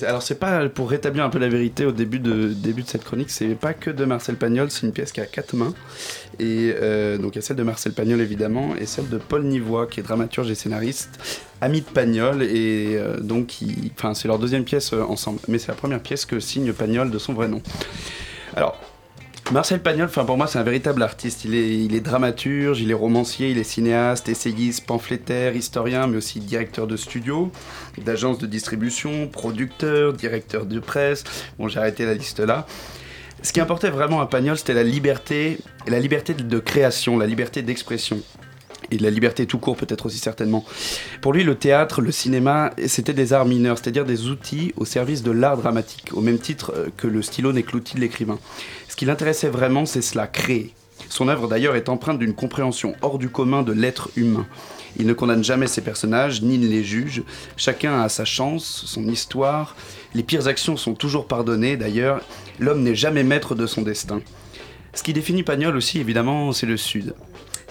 Speaker 12: alors c'est pas pour rétablir un peu la vérité au début de début de cette chronique, c'est pas que de Marcel Pagnol, c'est une pièce qui a quatre mains et euh, donc il y a celle de Marcel Pagnol évidemment et celle de Paul Nivois qui est dramaturge et scénariste, ami de Pagnol et euh, donc enfin c'est leur deuxième pièce euh, ensemble, mais c'est la première pièce que signe Pagnol de son vrai nom. Alors Marcel Pagnol, enfin pour moi, c'est un véritable artiste. Il est, il est dramaturge, il est romancier, il est cinéaste, essayiste, pamphlétaire, historien, mais aussi directeur de studio, d'agence de distribution, producteur, directeur de presse. Bon, j'ai arrêté la liste là. Ce qui importait vraiment à Pagnol, c'était la liberté, la liberté de création, la liberté d'expression et la liberté tout court peut-être aussi certainement. Pour lui, le théâtre, le cinéma, c'était des arts mineurs, c'est-à-dire des outils au service de l'art dramatique, au même titre euh, que le stylo n'est que l'outil de l'écrivain. Ce qui l'intéressait vraiment, c'est cela, créer. Son œuvre d'ailleurs est empreinte d'une compréhension hors du commun de l'être humain. Il ne condamne jamais ses personnages, ni ne les juge. Chacun a sa chance, son histoire. Les pires actions sont toujours pardonnées, d'ailleurs. L'homme n'est jamais maître de son destin. Ce qui définit Pagnol aussi, évidemment, c'est le Sud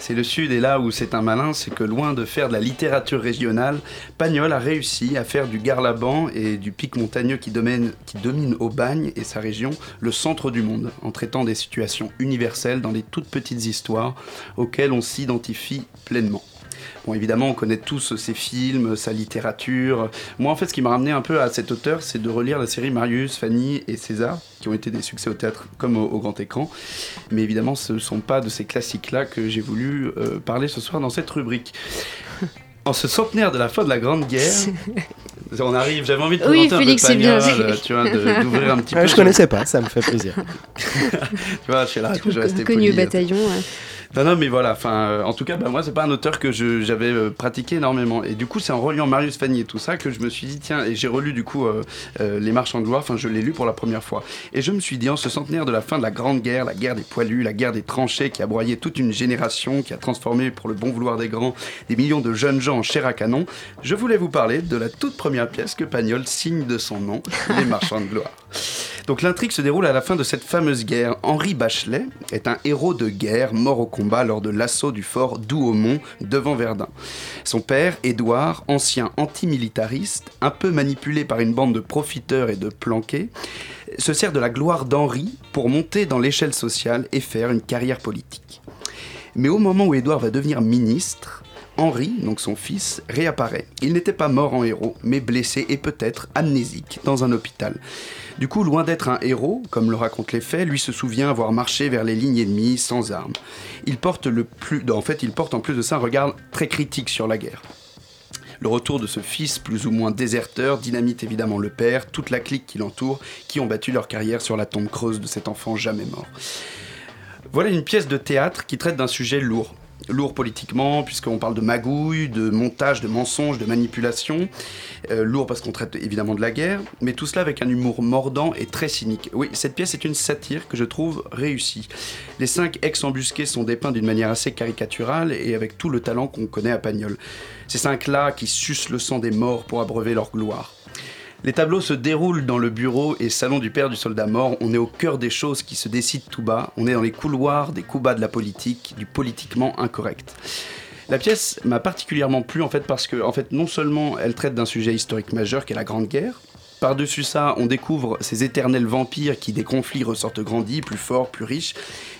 Speaker 12: C'est le Sud et là où c'est un malin, c'est que loin de faire de la littérature régionale, Pagnol a réussi à faire du Garlaban et du pic montagneux qui domine, qui domine au bagne et sa région le centre du monde, en traitant des situations universelles dans des toutes petites histoires auxquelles on s'identifie pleinement. Bon, évidemment, on connaît tous ses films, sa littérature. Moi, en fait, ce qui m'a ramené un peu à cet auteur, c'est de relire la série Marius, Fanny et César, qui ont été des succès au théâtre comme au, grand écran. Mais évidemment, ce ne sont pas de ces classiques-là que j'ai voulu euh, parler ce soir dans cette rubrique. En ce centenaire de la fin de la Grande Guerre, on arrive, j'avais envie de
Speaker 9: oui,
Speaker 12: présenter
Speaker 9: Félix,
Speaker 12: un peu
Speaker 9: bien.
Speaker 12: tu vois, d'ouvrir un petit peu.
Speaker 14: Je connaissais pas, ça me fait plaisir.
Speaker 12: tu vois, je suis là, je vais rester
Speaker 9: Connu au
Speaker 12: poli.
Speaker 9: bataillon. ouais.
Speaker 12: Non, non, mais voilà, enfin, euh, en tout cas, bah, moi, c'est pas un auteur que j'avais euh, pratiqué énormément. Et du coup, c'est en reliant Marius Fanny et tout ça que je me suis dit, tiens, et j'ai relu du coup euh, Les Marchands de gloire, enfin, je l'ai lu pour la première fois. Et je me suis dit, en ce centenaire de la fin de la Grande Guerre, la guerre des poilus, la guerre des tranchées qui a broyé toute une génération, qui a transformé, pour le bon vouloir des grands, des millions de jeunes gens en chair à canon, je voulais vous parler de la toute première pièce que Pagnol signe de son nom, Les Marchands de gloire. Donc l'intrigue se déroule à la fin de cette fameuse guerre. Henri Bachelet est un héros de guerre mort au combat lors de l'assaut du fort Douaumont devant Verdun. Son père, Édouard, ancien antimilitariste, un peu manipulé par une bande de profiteurs et de planqués, se sert de la gloire d'Henri pour monter dans l'échelle sociale et faire une carrière politique. Mais au moment où Édouard va devenir ministre, Henri, donc son fils, réapparaît. Il n'était pas mort en héros, mais blessé et peut-être amnésique dans un hôpital. Du coup, loin d'être un héros, comme le racontent les faits, lui se souvient avoir marché vers les lignes ennemies sans armes. Il porte en fait, il porte en plus de ça un regard très critique sur la guerre. Le retour de ce fils plus ou moins déserteur dynamite évidemment le père, toute la clique qui l'entoure, qui ont battu leur carrière sur la tombe creuse de cet enfant jamais mort. Voilà une pièce de théâtre qui traite d'un sujet lourd. Lourd politiquement, puisqu'on parle de magouille, de montage, de mensonges, de manipulation. Euh, lourd parce qu'on traite évidemment de la guerre, mais tout cela avec un humour mordant et très cynique. Oui, cette pièce est une satire que je trouve réussie. Les cinq ex-embusqués sont dépeints d'une manière assez caricaturale et avec tout le talent qu'on connaît à Pagnol. Ces cinq-là qui sucent le sang des morts pour abreuver leur gloire. Les tableaux se déroulent dans le bureau et salon du père du soldat mort. On est au cœur des choses qui se décident tout bas. On est dans les couloirs des coups bas de la politique, du politiquement incorrect. La pièce m'a particulièrement plu en fait parce que en fait non seulement elle traite d'un sujet historique majeur qu'est la Grande Guerre. Par-dessus ça, on découvre ces éternels vampires qui, des conflits, ressortent grandis, plus forts, plus riches.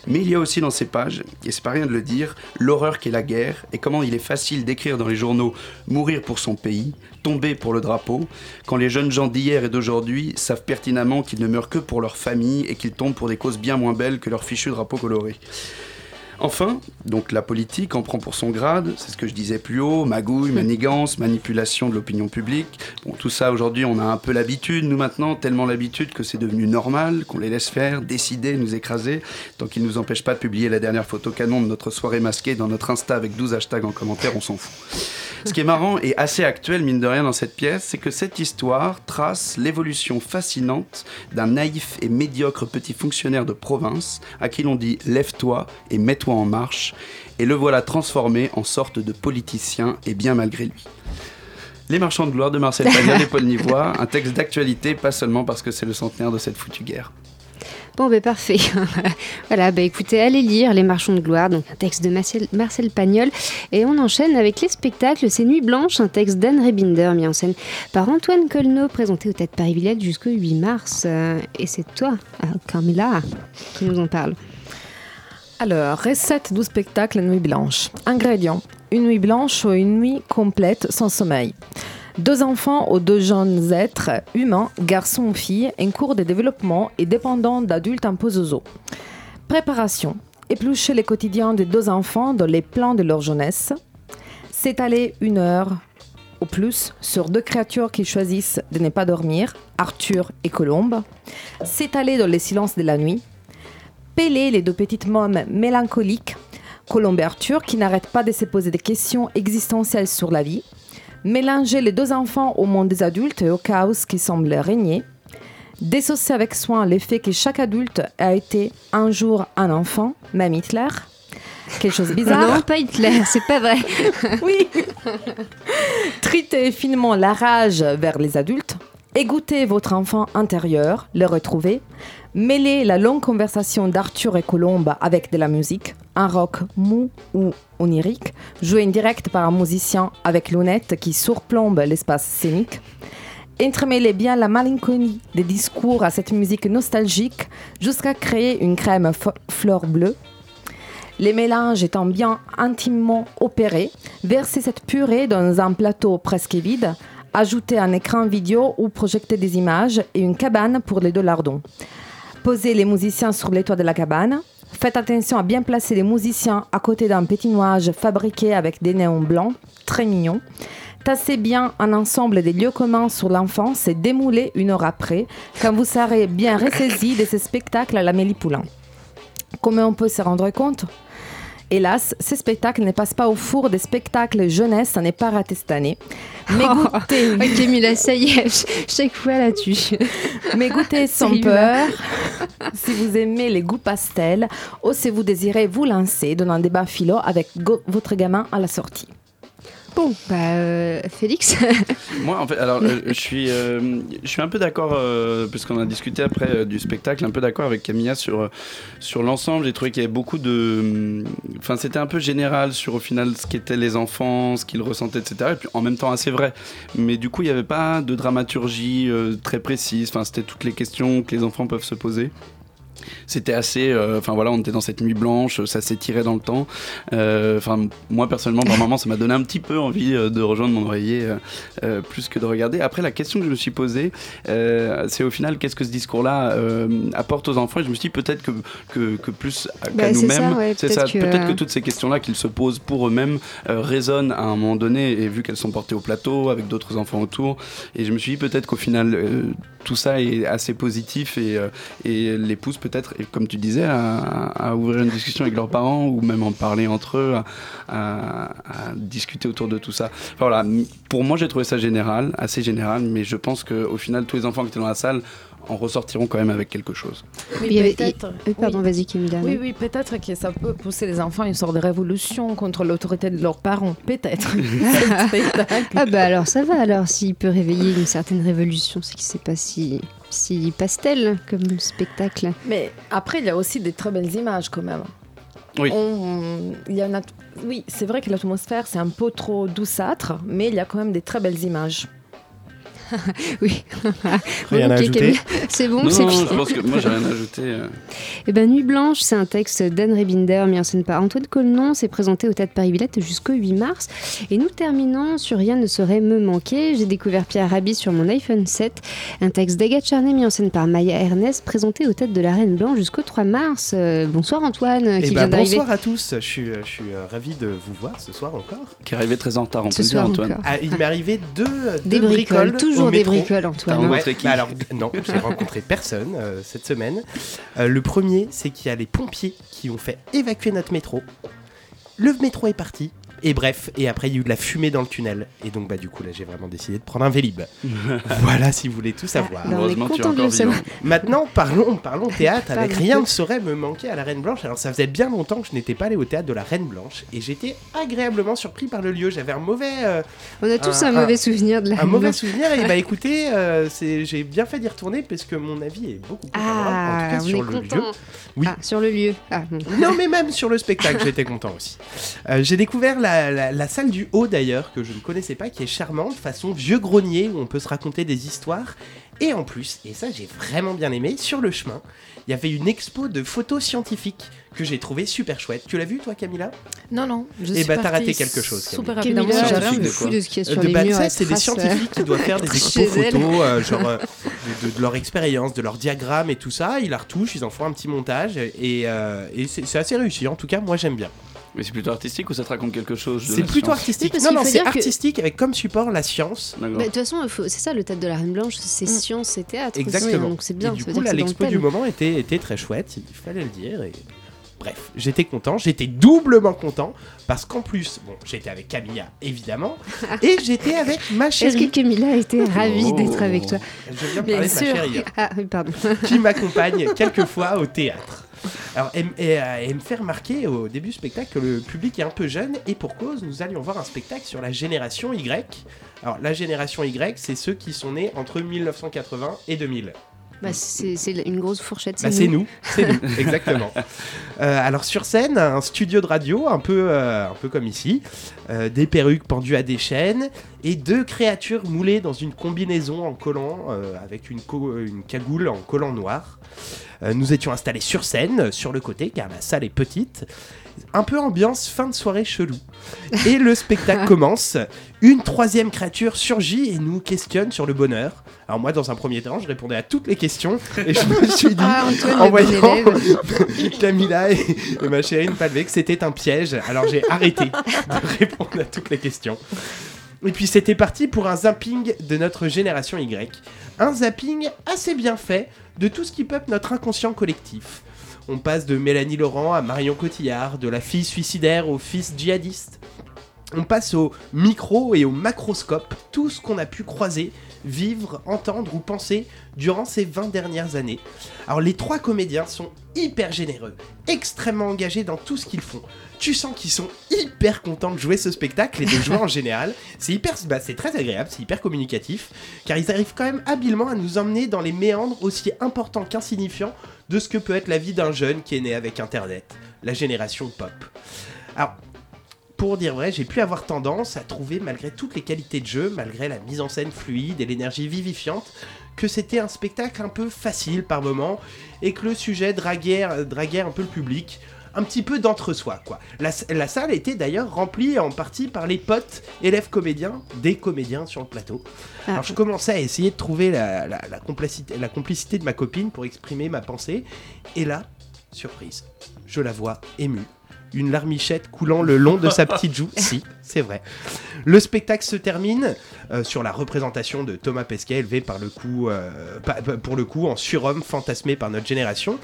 Speaker 12: Mais il y a aussi dans ces pages, et c'est pas rien de le dire, l'horreur qu'est la guerre et comment il est facile d'écrire dans les journaux mourir pour son pays, tomber pour le drapeau, quand les jeunes gens d'hier et d'aujourd'hui savent pertinemment qu'ils ne meurent que pour leur famille et qu'ils tombent pour des causes bien moins belles que leur fichu drapeau coloré. Enfin, donc la politique en prend pour son grade, c'est ce que je disais plus haut, magouille, manigance, manipulation de l'opinion publique. Bon, tout ça aujourd'hui, on a un peu l'habitude, nous maintenant, tellement l'habitude que c'est devenu normal, qu'on les laisse faire, décider, nous écraser, tant qu'ils ne nous empêchent pas de publier la dernière photo canon de notre soirée masquée dans notre Insta avec 12 hashtags en commentaire, on s'en fout. Ce qui est marrant et assez actuel, mine de rien, dans cette pièce, c'est que cette histoire trace l'évolution fascinante d'un naïf et médiocre petit fonctionnaire de province à qui l'on dit lève-toi et mets-toi en marche, et le voilà transformé en sorte de politicien et bien malgré lui. Les marchands de gloire de Marcel Pagnol et Paul Nivois, un texte d'actualité, pas seulement parce que c'est le centenaire de cette foutue guerre.
Speaker 9: Bon, ben parfait. voilà, bah écoutez, allez lire Les Marchands de Gloire, donc un texte de Marcel, Marcel Pagnol. Et on enchaîne avec les spectacles C'est Nuit Blanche, un texte d'Anne Rebinder, mis en scène par Antoine Colneau, présenté au Tête Paris Villette jusqu'au 8 mars. Euh, Et c'est toi, euh, Carmela, qui nous en parle.
Speaker 11: Alors, recette du spectacle Nuit Blanche. Ingrédients une nuit blanche ou une nuit complète sans sommeil. Deux enfants ou deux jeunes êtres humains, garçons ou filles, en cours de développement et dépendants d'adultes impososo. Préparation éplucher les quotidiens des deux enfants dans les plans de leur jeunesse. S'étaler une heure au plus sur deux créatures qui choisissent de ne pas dormir, Arthur et Colombe. S'étaler dans les silences de la nuit. Peler les deux petites mômes mélancoliques, Colombe et Arthur, qui n'arrêtent pas de se poser des questions existentielles sur la vie. Mélanger les deux enfants au monde des adultes et au chaos qui semble régner. Dissocier avec soin l'effet que chaque adulte a été un jour un enfant, même Hitler. Quelque chose de bizarre.
Speaker 9: Non, pas Hitler, c'est pas vrai.
Speaker 11: oui. Triter finement la rage vers les adultes. Écoutez votre enfant intérieur, le retrouver. Mêlez la longue conversation d'Arthur et Colombe avec de la musique, un rock mou ou onirique, joué en direct par un musicien avec lunettes qui surplombe l'espace scénique. Entremêlez bien la malinconie des discours à cette musique nostalgique jusqu'à créer une crème fleur bleue. Les mélanges étant bien intimement opérés, versez cette purée dans un plateau presque vide Ajoutez un écran vidéo ou projeter des images et une cabane pour les deux lardons. Posez les musiciens sur les toits de la cabane. Faites attention à bien placer les musiciens à côté d'un petit nuage fabriqué avec des néons blancs, très mignons. Tassez bien un ensemble des lieux communs sur l'enfance et démoulez une heure après, quand vous serez bien ressaisi de ce spectacle à la Mélie Poulain. Comment on peut se rendre compte? Hélas, ce spectacle ne passe pas au four des spectacles jeunesse, ça n'est pas raté cette année.
Speaker 9: Mais goûtez. ok, Mila, ça y est, chaque fois là-dessus.
Speaker 11: Mais goûtez sans peur. si vous aimez les goûts pastels, ou si vous désirez vous lancer dans un débat philo avec votre gamin à la sortie.
Speaker 9: Bon, bah, euh, Félix
Speaker 12: Moi, en fait, alors, euh, je, suis, euh, je suis un peu d'accord, puisqu'on a discuté après du spectacle, un peu d'accord avec Camilla sur, sur l'ensemble. J'ai trouvé qu'il y avait beaucoup de. Enfin, c'était un peu général sur au final ce qu'étaient les enfants, ce qu'ils ressentaient, etc. Et puis en même temps assez vrai. Mais du coup, il n'y avait pas de dramaturgie très précise. Enfin, c'était toutes les questions que les enfants peuvent se poser c'était assez. Euh, enfin voilà, on était dans cette nuit blanche, ça s'étirait dans le temps. Euh, enfin, moi personnellement, par moment, ça m'a donné un petit peu envie euh, de rejoindre mon oreiller plus que de regarder. Après, la question que je me suis posée, c'est au final, qu'est-ce que ce discours-là apporte aux enfants? Et je me suis dit peut-être que, que, plus qu'à bah, nous-mêmes, c'est ça. Peut-être que... toutes ces questions-là qu'ils se posent pour eux-mêmes résonnent à un moment donné, et vu qu'elles sont portées au plateau avec d'autres enfants autour. Et je me suis dit peut-être qu'au final, tout ça est assez positif et, et les pousse peut-être comme tu disais, à, ouvrir une discussion avec leurs parents ou même en parler entre eux, à, discuter autour de tout ça. voilà, pour moi, j'ai trouvé ça général, assez général, mais je pense qu'au final, tous les enfants qui étaient dans la salle en ressortiront quand même avec quelque chose.
Speaker 9: Oui, peut-être. Pardon, vas-y.
Speaker 11: Oui, oui, peut-être que ça peut pousser les enfants à une sorte de révolution contre l'autorité de leurs parents. Peut-être.
Speaker 9: ah, bah alors ça va. Alors, s'il peut réveiller une certaine révolution, c'est que c'est pas si si pastel comme spectacle.
Speaker 11: Mais après, il y a aussi des très belles images quand même.
Speaker 12: Oui.
Speaker 11: il y a oui, c'est vrai que l'atmosphère, c'est un peu trop douceâtre, mais il y a quand même des très belles images.
Speaker 9: oui.
Speaker 10: Rien à ajouter.
Speaker 9: C'est bon, c'est
Speaker 12: Je pense que moi, j'ai rien à ajouter. Euh.
Speaker 9: Eh ben, Nuit Blanche, c'est un texte d'Anne Rebinder, mis en scène par Antoine Colnon. C'est présenté au Théâtre Paris-Villette jusqu'au 8 mars. Et nous terminons sur Rien ne saurait me manquer. J'ai découvert Pierre Rabhi sur mon iPhone 7. Un texte d'Agathe Charnay, mis en scène par Maya Ernest, présenté au Tête de la Reine Blanche jusqu'au 3 mars. Euh, bonsoir Antoine,
Speaker 14: qui eh ben, vient Bonsoir à tous. Je suis, euh, je suis ravi de vous voir ce soir encore.
Speaker 12: Qui est arrivé très en retard, on peut dire, Antoine.
Speaker 14: Ah, il m'est arrivé deux,
Speaker 9: deux
Speaker 14: des bricoles,
Speaker 9: toujours des bricoles, Antoine.
Speaker 14: Ouais, bah alors, non, j'ai rencontré personne euh, cette semaine. Euh, le premier, c'est qu'il y a les pompiers qui ont fait évacuer notre métro. Le métro est parti. Et bref, et après il y a eu de la fumée dans le tunnel. Et donc bah du coup là j'ai vraiment décidé de prendre un Vélib. voilà si vous voulez tout savoir.
Speaker 12: Ah, Heureusement tu es encore
Speaker 14: Maintenant parlons, parlons théâtre avec rien ne saurait me manquer à la Reine Blanche. Alors ça faisait bien longtemps que je n'étais pas allé au théâtre de la Reine Blanche et j'étais agréablement surpris par le lieu. J'avais un mauvais... Euh,
Speaker 9: On a tous un, mauvais souvenir de la
Speaker 14: Un mauvais souvenir et bah écoutez, euh, j'ai bien fait d'y retourner parce que mon avis est beaucoup plus
Speaker 9: ah,
Speaker 14: en tout cas sur le lieu.
Speaker 9: Oui. Ah, sur le lieu. Ah,
Speaker 14: non mais même sur le spectacle j'étais content aussi. Euh, j'ai découvert la, la salle du haut d'ailleurs, que je ne connaissais pas, qui est charmante, façon vieux grenier, où on peut se raconter des histoires. Et en plus, et ça j'ai vraiment bien aimé, sur le chemin, il y avait une expo de photos scientifiques que j'ai trouvé super chouette. Tu l'as vu toi Camilla?
Speaker 11: Non non.
Speaker 14: Je et eh bah ben, t'as raté quelque chose.
Speaker 11: Super rapidement. J'ai
Speaker 9: rien de fou de ce qu'il y a sur de les murs.
Speaker 14: C'est des scientifiques qui doivent faire des expos photos, euh, genre euh, de, leur expérience, de leur diagramme et tout ça. Ils la retouchent, ils en font un petit montage et, euh, et c'est assez réussi. En tout cas, moi j'aime bien.
Speaker 12: Mais c'est plutôt artistique ou ça te raconte quelque chose
Speaker 14: C'est plutôt artistique. non, non, c'est artistique avec comme support la science.
Speaker 9: De toute façon, c'est ça le théâtre de la Reine Blanche, c'est mm. science et théâtre.
Speaker 14: Exactement.
Speaker 9: donc c'est bien.
Speaker 14: Et du coup, l'expo du moment était, était très chouette, il fallait le dire. Et Bref, j'étais content, j'étais doublement content parce qu'en plus, bon, j'étais avec Camilla évidemment et j'étais avec ma chérie.
Speaker 9: Est-ce que Camilla était ravie
Speaker 14: Oh.
Speaker 9: d'être avec toi
Speaker 14: Je viens parler de ma chérie.
Speaker 9: Ah pardon.
Speaker 14: qui m'accompagne quelquefois au théâtre. Alors, elle, elle- elle me fait remarquer au début du spectacle que le public est un peu jeune et pour cause, nous allions voir un spectacle sur la génération Y. Alors, la génération Y, c'est ceux qui sont nés entre 1980 et 2000.
Speaker 9: Bah, c'est une grosse fourchette.
Speaker 14: Bah, c'est nous, c'est nous, exactement. Euh, alors sur scène, un studio de radio, un peu, euh, un peu comme ici, euh, des perruques pendues à des chaînes et deux créatures moulées dans une combinaison en collant avec une, co- une cagoule en collant noir. Nous étions installés sur scène, sur le côté, car la salle est petite. Un peu ambiance fin de soirée chelou. Et le spectacle commence. Une troisième créature surgit et nous questionne sur le bonheur. Alors moi, dans un premier temps, je répondais à toutes les questions et je me suis dit,
Speaker 9: Ah,
Speaker 14: en voyant Camilla et, et ma chérie Palvé, que c'était un piège. Alors j'ai arrêté de répondre à toutes les questions. Et puis c'était parti pour un zapping de notre génération Y. Un zapping assez bien fait de tout ce qui peuple notre inconscient collectif. On passe de Mélanie Laurent à Marion Cotillard, de la fille suicidaire au fils djihadiste. On passe au micro et au macroscope, tout ce qu'on a pu croiser, vivre, entendre ou penser durant ces 20 dernières années. Alors les trois comédiens sont hyper généreux, extrêmement engagés dans tout ce qu'ils font. Tu sens qu'ils sont hyper contents de jouer ce spectacle et de jouer en général. C'est hyper, bah, c'est très agréable, c'est hyper communicatif, car ils arrivent quand même habilement à nous emmener dans les méandres aussi importants qu'insignifiants de ce que peut être la vie d'un jeune qui est né avec Internet, la génération pop. Alors, pour dire vrai, j'ai pu avoir tendance à trouver, malgré toutes les qualités de jeu, malgré la mise en scène fluide et l'énergie vivifiante, que c'était un spectacle un peu facile par moments et que le sujet draguait, draguait un peu le public. Un petit peu d'entre-soi, quoi. La, la salle était d'ailleurs remplie en partie par les potes élèves comédiens, des comédiens sur le plateau.
Speaker 9: Ah.
Speaker 14: Alors je commençais à essayer de trouver la, la- la complicité, la complicité de ma copine pour exprimer ma pensée. Et là, surprise, je la vois émue. Une larmichette coulant le long de sa petite joue. Si, c'est vrai. Le spectacle se termine euh, sur la représentation de Thomas Pesquet, élevé par le coup, euh, pour le coup en surhomme fantasmé par notre génération.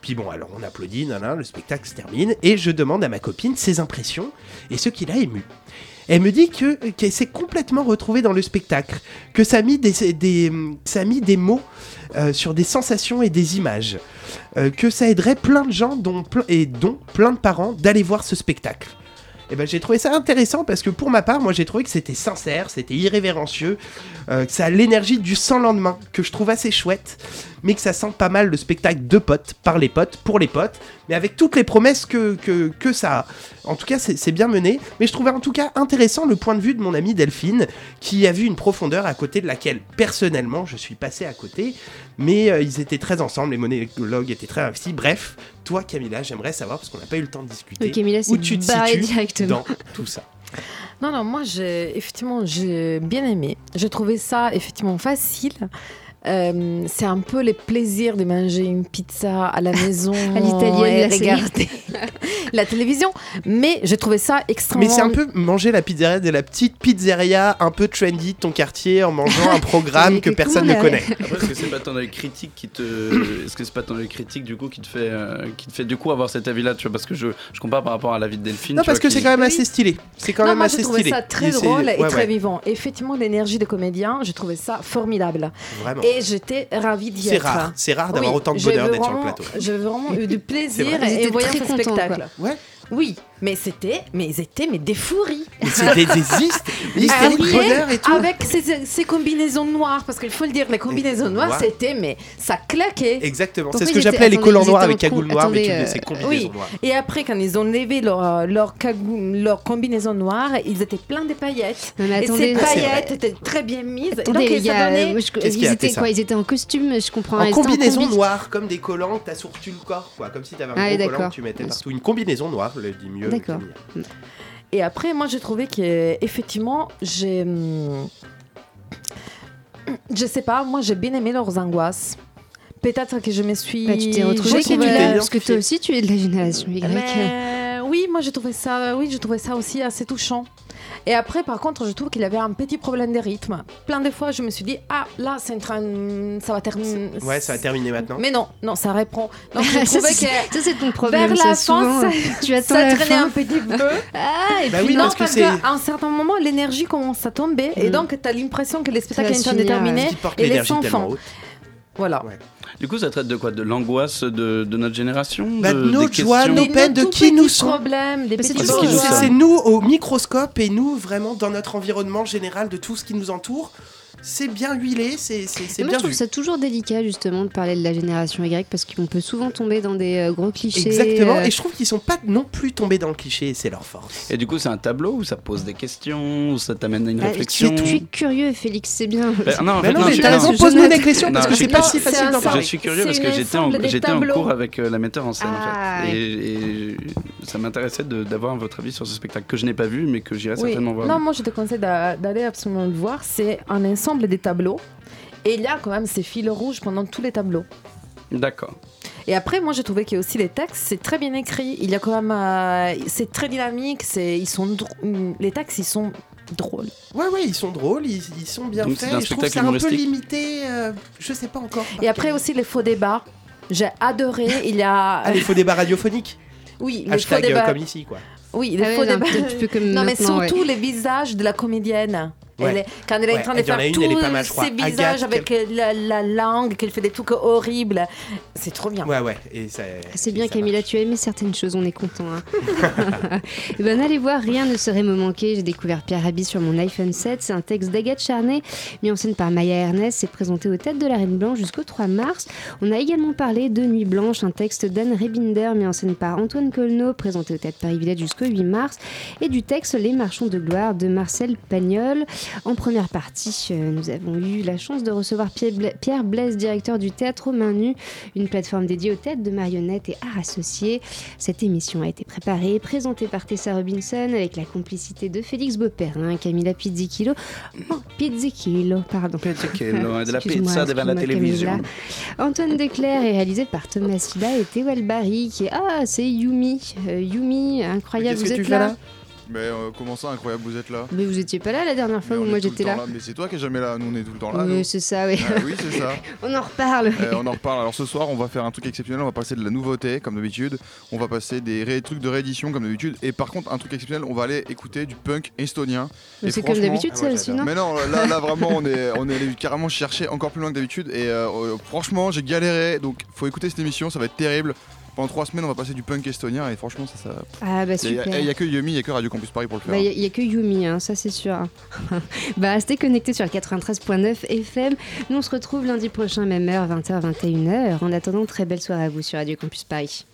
Speaker 14: Puis bon, alors on applaudit, nan, le spectacle se termine, et je demande à ma copine ses impressions et ce qui l'a ému. Elle me dit que qu'elle s'est complètement retrouvée dans le spectacle, que ça a mis des, mots euh, sur des sensations et des images, euh, que ça aiderait plein de gens et dont plein de parents d'aller voir ce spectacle. Et ben j'ai trouvé ça intéressant parce que pour ma part, moi j'ai trouvé que c'était sincère, c'était irrévérencieux, euh, que ça a l'énergie du sans lendemain que je trouve assez chouette, mais que ça sent pas mal le spectacle de potes, par les potes, pour les potes, mais avec toutes les promesses que, que, que ça a. En tout cas, c'est bien mené, mais je trouvais en tout cas intéressant le point de vue de mon amie Delphine, qui a vu une profondeur à côté de laquelle personnellement je suis passé à côté, mais euh, ils étaient très ensemble, les monologues étaient très investis. Bref, toi Camilla, j'aimerais savoir, parce qu'on n'a pas eu le temps de discuter,
Speaker 9: Camilla
Speaker 14: où tu te situes
Speaker 9: directement.
Speaker 14: dans tout ça.
Speaker 11: Non, non, moi, j'ai effectivement, j'ai bien aimé. J'ai trouvé ça effectivement facile. Euh, c'est un peu les plaisirs de manger une pizza à la maison
Speaker 9: À l'italienne,
Speaker 11: et regarder la télévision. Mais j'ai trouvé ça extrêmement.
Speaker 14: Mais c'est un peu manger la pizzeria de la petite pizzeria un peu trendy de ton quartier en mangeant un programme que personne ne connaît.
Speaker 12: Après, est-ce que c'est pas ton œil critique qui te, est-ce que c'est pas ton œil critique du coup qui te fait, euh, qui te fait du coup avoir cet avis-là, tu vois, parce que je, je compare par rapport à la vie de Delphine.
Speaker 14: Non, parce
Speaker 12: vois,
Speaker 14: que
Speaker 12: qui-
Speaker 14: c'est quand même assez stylé. C'est quand
Speaker 11: non,
Speaker 14: même
Speaker 11: moi,
Speaker 14: assez
Speaker 11: j'ai trouvé
Speaker 14: stylé.
Speaker 11: ça très
Speaker 14: Et
Speaker 11: drôle et
Speaker 14: ouais,
Speaker 11: très
Speaker 14: ouais,
Speaker 11: vivant. Effectivement, l'énergie des comédiens, j'ai trouvé ça formidable.
Speaker 14: Vraiment.
Speaker 11: Et j'étais ravie d'y
Speaker 14: C'est
Speaker 11: être.
Speaker 14: rare, c'est rare d'avoir
Speaker 11: Oui,
Speaker 14: autant de bonheur d'être sur le plateau.
Speaker 11: J'ai vraiment eu du plaisir et
Speaker 9: étaient
Speaker 11: voyant
Speaker 9: très
Speaker 11: ce
Speaker 9: contents,
Speaker 11: spectacle.
Speaker 14: Ouais.
Speaker 11: Oui, mais c'était, mais ils étaient mais des fouris.
Speaker 14: Mais c'est des,
Speaker 11: Habillés
Speaker 14: bonheur et tout.
Speaker 11: Avec ces, ces combinaisons noires, parce qu'il faut le dire, les combinaisons noires, c'était, mais ça claquait.
Speaker 14: Exactement. C'est ce que j'appelais les collants noirs avec cagoule noire, mais dis
Speaker 9: euh,
Speaker 14: combinaison
Speaker 11: Oui,
Speaker 14: noire.
Speaker 11: et après, quand ils ont levé leur, leur, cagou- leur combinaison noire, ils étaient pleins de paillettes.
Speaker 9: Non, mais
Speaker 11: et ces
Speaker 9: ah,
Speaker 11: paillettes étaient très bien mises. et
Speaker 9: Attendez,
Speaker 11: donc,
Speaker 9: les
Speaker 11: ça donnait-
Speaker 9: euh, je- ils
Speaker 14: a
Speaker 9: étaient quoi? Ils étaient en costume, je comprends.
Speaker 14: En combinaison
Speaker 9: combi.
Speaker 14: noire, comme des collants t'as sur tout le corps, quoi. Comme si t'avais un
Speaker 9: Ah
Speaker 14: gros collant tu mettais partout. Une combinaison noire, le dit mieux.
Speaker 9: D'accord.
Speaker 11: Et après, moi, j'ai trouvé que effectivement, j'ai. hum, Je sais pas, moi, j'ai bien aimé leurs angoisses. Peut-être que je me suis.
Speaker 9: Bah, tu t'es retrouvée,
Speaker 11: trouvé-
Speaker 9: parce que toi aussi, tu es de la génération Y.
Speaker 11: Mais oui, moi, j'ai trouvé ça, oui, j'ai trouvé ça aussi assez touchant. Et après, par contre, je trouve qu'il avait un petit problème de rythme. Plein de fois, je me suis dit, ah, là, c'est en train, ça va terminer.
Speaker 14: Ouais, ça va terminer maintenant.
Speaker 11: Mais non, non, ça reprend. Donc, je
Speaker 9: ça,
Speaker 11: trouvais
Speaker 9: c'est-
Speaker 11: que
Speaker 9: ça, c'est ton problème,
Speaker 11: vers la fin, ça,
Speaker 9: tu attends
Speaker 11: ça traînait
Speaker 9: fin.
Speaker 11: un petit peu.
Speaker 9: Ah, et
Speaker 14: Bah
Speaker 9: puis
Speaker 14: oui,
Speaker 11: non,
Speaker 14: parce que
Speaker 11: parce qu'à un certain moment, l'énergie commence à tomber et
Speaker 9: Mm.
Speaker 11: donc tu as l'impression que le spectacle
Speaker 9: va
Speaker 11: est en train de terminer et les enfants.
Speaker 14: haute.
Speaker 12: Du coup, ça traite de quoi? De l'angoisse de, de notre génération?
Speaker 14: Bah,
Speaker 12: de,
Speaker 14: nos
Speaker 12: des
Speaker 14: joies, nos peines, de qui nous sommes.
Speaker 9: c'est nous
Speaker 14: au microscope et nous vraiment dans notre environnement général de tout ce qui nous entoure. C'est bien huilé, c'est
Speaker 9: Et moi,
Speaker 14: bien
Speaker 9: je trouve
Speaker 14: vu.
Speaker 9: ça toujours délicat justement de parler de la génération Y parce qu'on peut souvent tomber dans des euh, gros clichés.
Speaker 14: Exactement,
Speaker 9: euh,
Speaker 14: et je trouve qu'ils sont pas non plus tombés dans le cliché, c'est leur force.
Speaker 12: Et du coup, c'est un tableau où ça pose des questions, où ça t'amène à une
Speaker 9: bah,
Speaker 12: réflexion.
Speaker 9: tu es curieux, Félix, c'est bien.
Speaker 12: Bah, non, en
Speaker 14: Mais
Speaker 12: fait,
Speaker 14: non,
Speaker 12: non,
Speaker 14: mais
Speaker 12: je-
Speaker 14: t'as raison,
Speaker 9: je
Speaker 14: pose-nous des questions parce que
Speaker 12: je-
Speaker 14: c'est pas si facile d'en
Speaker 11: sort.
Speaker 12: Je
Speaker 14: parler.
Speaker 12: suis curieux parce que j'étais en, cours avec euh, la metteur en scène
Speaker 9: Ah,
Speaker 12: en fait. et ça m'intéressait de- d'avoir votre avis sur ce spectacle que je n'ai pas vu mais que j'irai
Speaker 11: Oui.
Speaker 12: certainement voir.
Speaker 11: Non, moi je te conseille d'a- d'aller absolument le voir. C'est un ensemble des tableaux. Et il y a quand même ces fils rouges pendant tous les tableaux.
Speaker 12: D'accord.
Speaker 11: Et après, moi, j'ai trouvé que aussi les textes, c'est très bien écrit. Il y a quand même, euh, c'est très dynamique. C'est, ils sont, les textes, ils sont drôles.
Speaker 14: Ouais, ouais, ils sont drôles, ils, ils sont bien
Speaker 12: Donc
Speaker 14: faits.
Speaker 12: un
Speaker 14: je trouve que c'est un peu limité, euh, je sais pas encore.
Speaker 11: Et après
Speaker 14: quel-
Speaker 11: aussi les faux débats. J'ai adoré. Il y a,
Speaker 14: Ah, les faux débats radiophoniques.
Speaker 11: Oui, les faux
Speaker 14: Hashtag euh,
Speaker 11: débats.
Speaker 14: comme ici, quoi.
Speaker 11: Oui, les
Speaker 9: Ah
Speaker 11: faux
Speaker 9: non,
Speaker 11: débats. mais surtout
Speaker 9: ouais.
Speaker 11: les visages de la comédienne.
Speaker 14: Ouais.
Speaker 11: Elle est- quand elle est
Speaker 14: Ouais,
Speaker 11: en train de faire
Speaker 14: une,
Speaker 11: tous
Speaker 14: elle est pas mal,
Speaker 11: ses visages
Speaker 14: Agathe,
Speaker 11: avec la, la langue, qu'elle fait des trucs horribles. C'est trop bien.
Speaker 14: Ouais, ouais, et ça.
Speaker 9: C'est bien Camilla,
Speaker 14: marche.
Speaker 9: tu as aimé certaines choses, on est content. Hein. Eh ben, allez voir, rien ne saurait me manquer. J'ai découvert Pierre Rabhi sur mon iPhone 7. C'est un texte d'Agathe Charnay, mis en scène par Maya Ernest. C'est présenté aux têtes de la Reine Blanche jusqu'au 3 mars. On a également parlé de Nuit Blanche, un texte d'Anne Rebinder, mis en scène par Antoine Colneau, présenté aux têtes Paris Village jusqu'au 8 mars. Et du texte Les Marchands de Gloire de Marcel Pagnol. En première partie, euh, nous avons eu la chance de recevoir Pierre Bla- Pierre Blaise, directeur du Théâtre aux Mains Nues, une plateforme dédiée aux têtes de marionnettes et arts associés. Cette émission a été préparée et présentée par Tessa Robinson avec la complicité de Félix Beauperrin, Camilla Pizzichillo. Oh, Pizzichillo, pardon.
Speaker 12: Pizzichillo, de la pizza devant la télévision.
Speaker 9: Camilla. Antoine Declerc est réalisé par Thomas Silla et Théo Barry qui est... Ah, c'est Yumi. Euh, Yumi, incroyable, vous êtes là?
Speaker 15: Mais euh, comment ça, incroyable, vous êtes là
Speaker 9: Mais vous étiez pas là la dernière fois où
Speaker 15: on
Speaker 9: moi j'étais là.
Speaker 15: Mais c'est toi qui es jamais là, nous on est tout le temps là.
Speaker 9: Oui, c'est ça, oui.
Speaker 15: Ah oui, c'est ça.
Speaker 9: On en reparle.
Speaker 15: Euh, on en reparle. Alors ce soir, on va faire un truc exceptionnel. On va passer de la nouveauté, comme d'habitude. On va passer des ré- trucs de réédition, comme d'habitude. Et par contre, un truc exceptionnel, on va aller écouter du punk estonien.
Speaker 9: Mais c'est comme d'habitude, ça aussi, non
Speaker 15: Mais non, là, là vraiment, on est, on est allé carrément chercher encore plus loin que d'habitude. Et euh, franchement, j'ai galéré. Donc, faut écouter cette émission. Ça va être terrible. Pendant trois semaines, on va passer du punk estonien. Et franchement, ça, ça.
Speaker 9: Ah bah
Speaker 15: Il y, a-
Speaker 9: super.
Speaker 15: il y a que Yumi, il y a que Radio Campus Paris pour le faire.
Speaker 9: Bah, Il n'y a, que Yumi, hein, ça c'est sûr. bah, restez connectés sur le 93.9 FM. Nous, on se retrouve lundi prochain, même heure, 20h, 21h. En attendant, très belle soirée à vous sur Radio Campus Paris.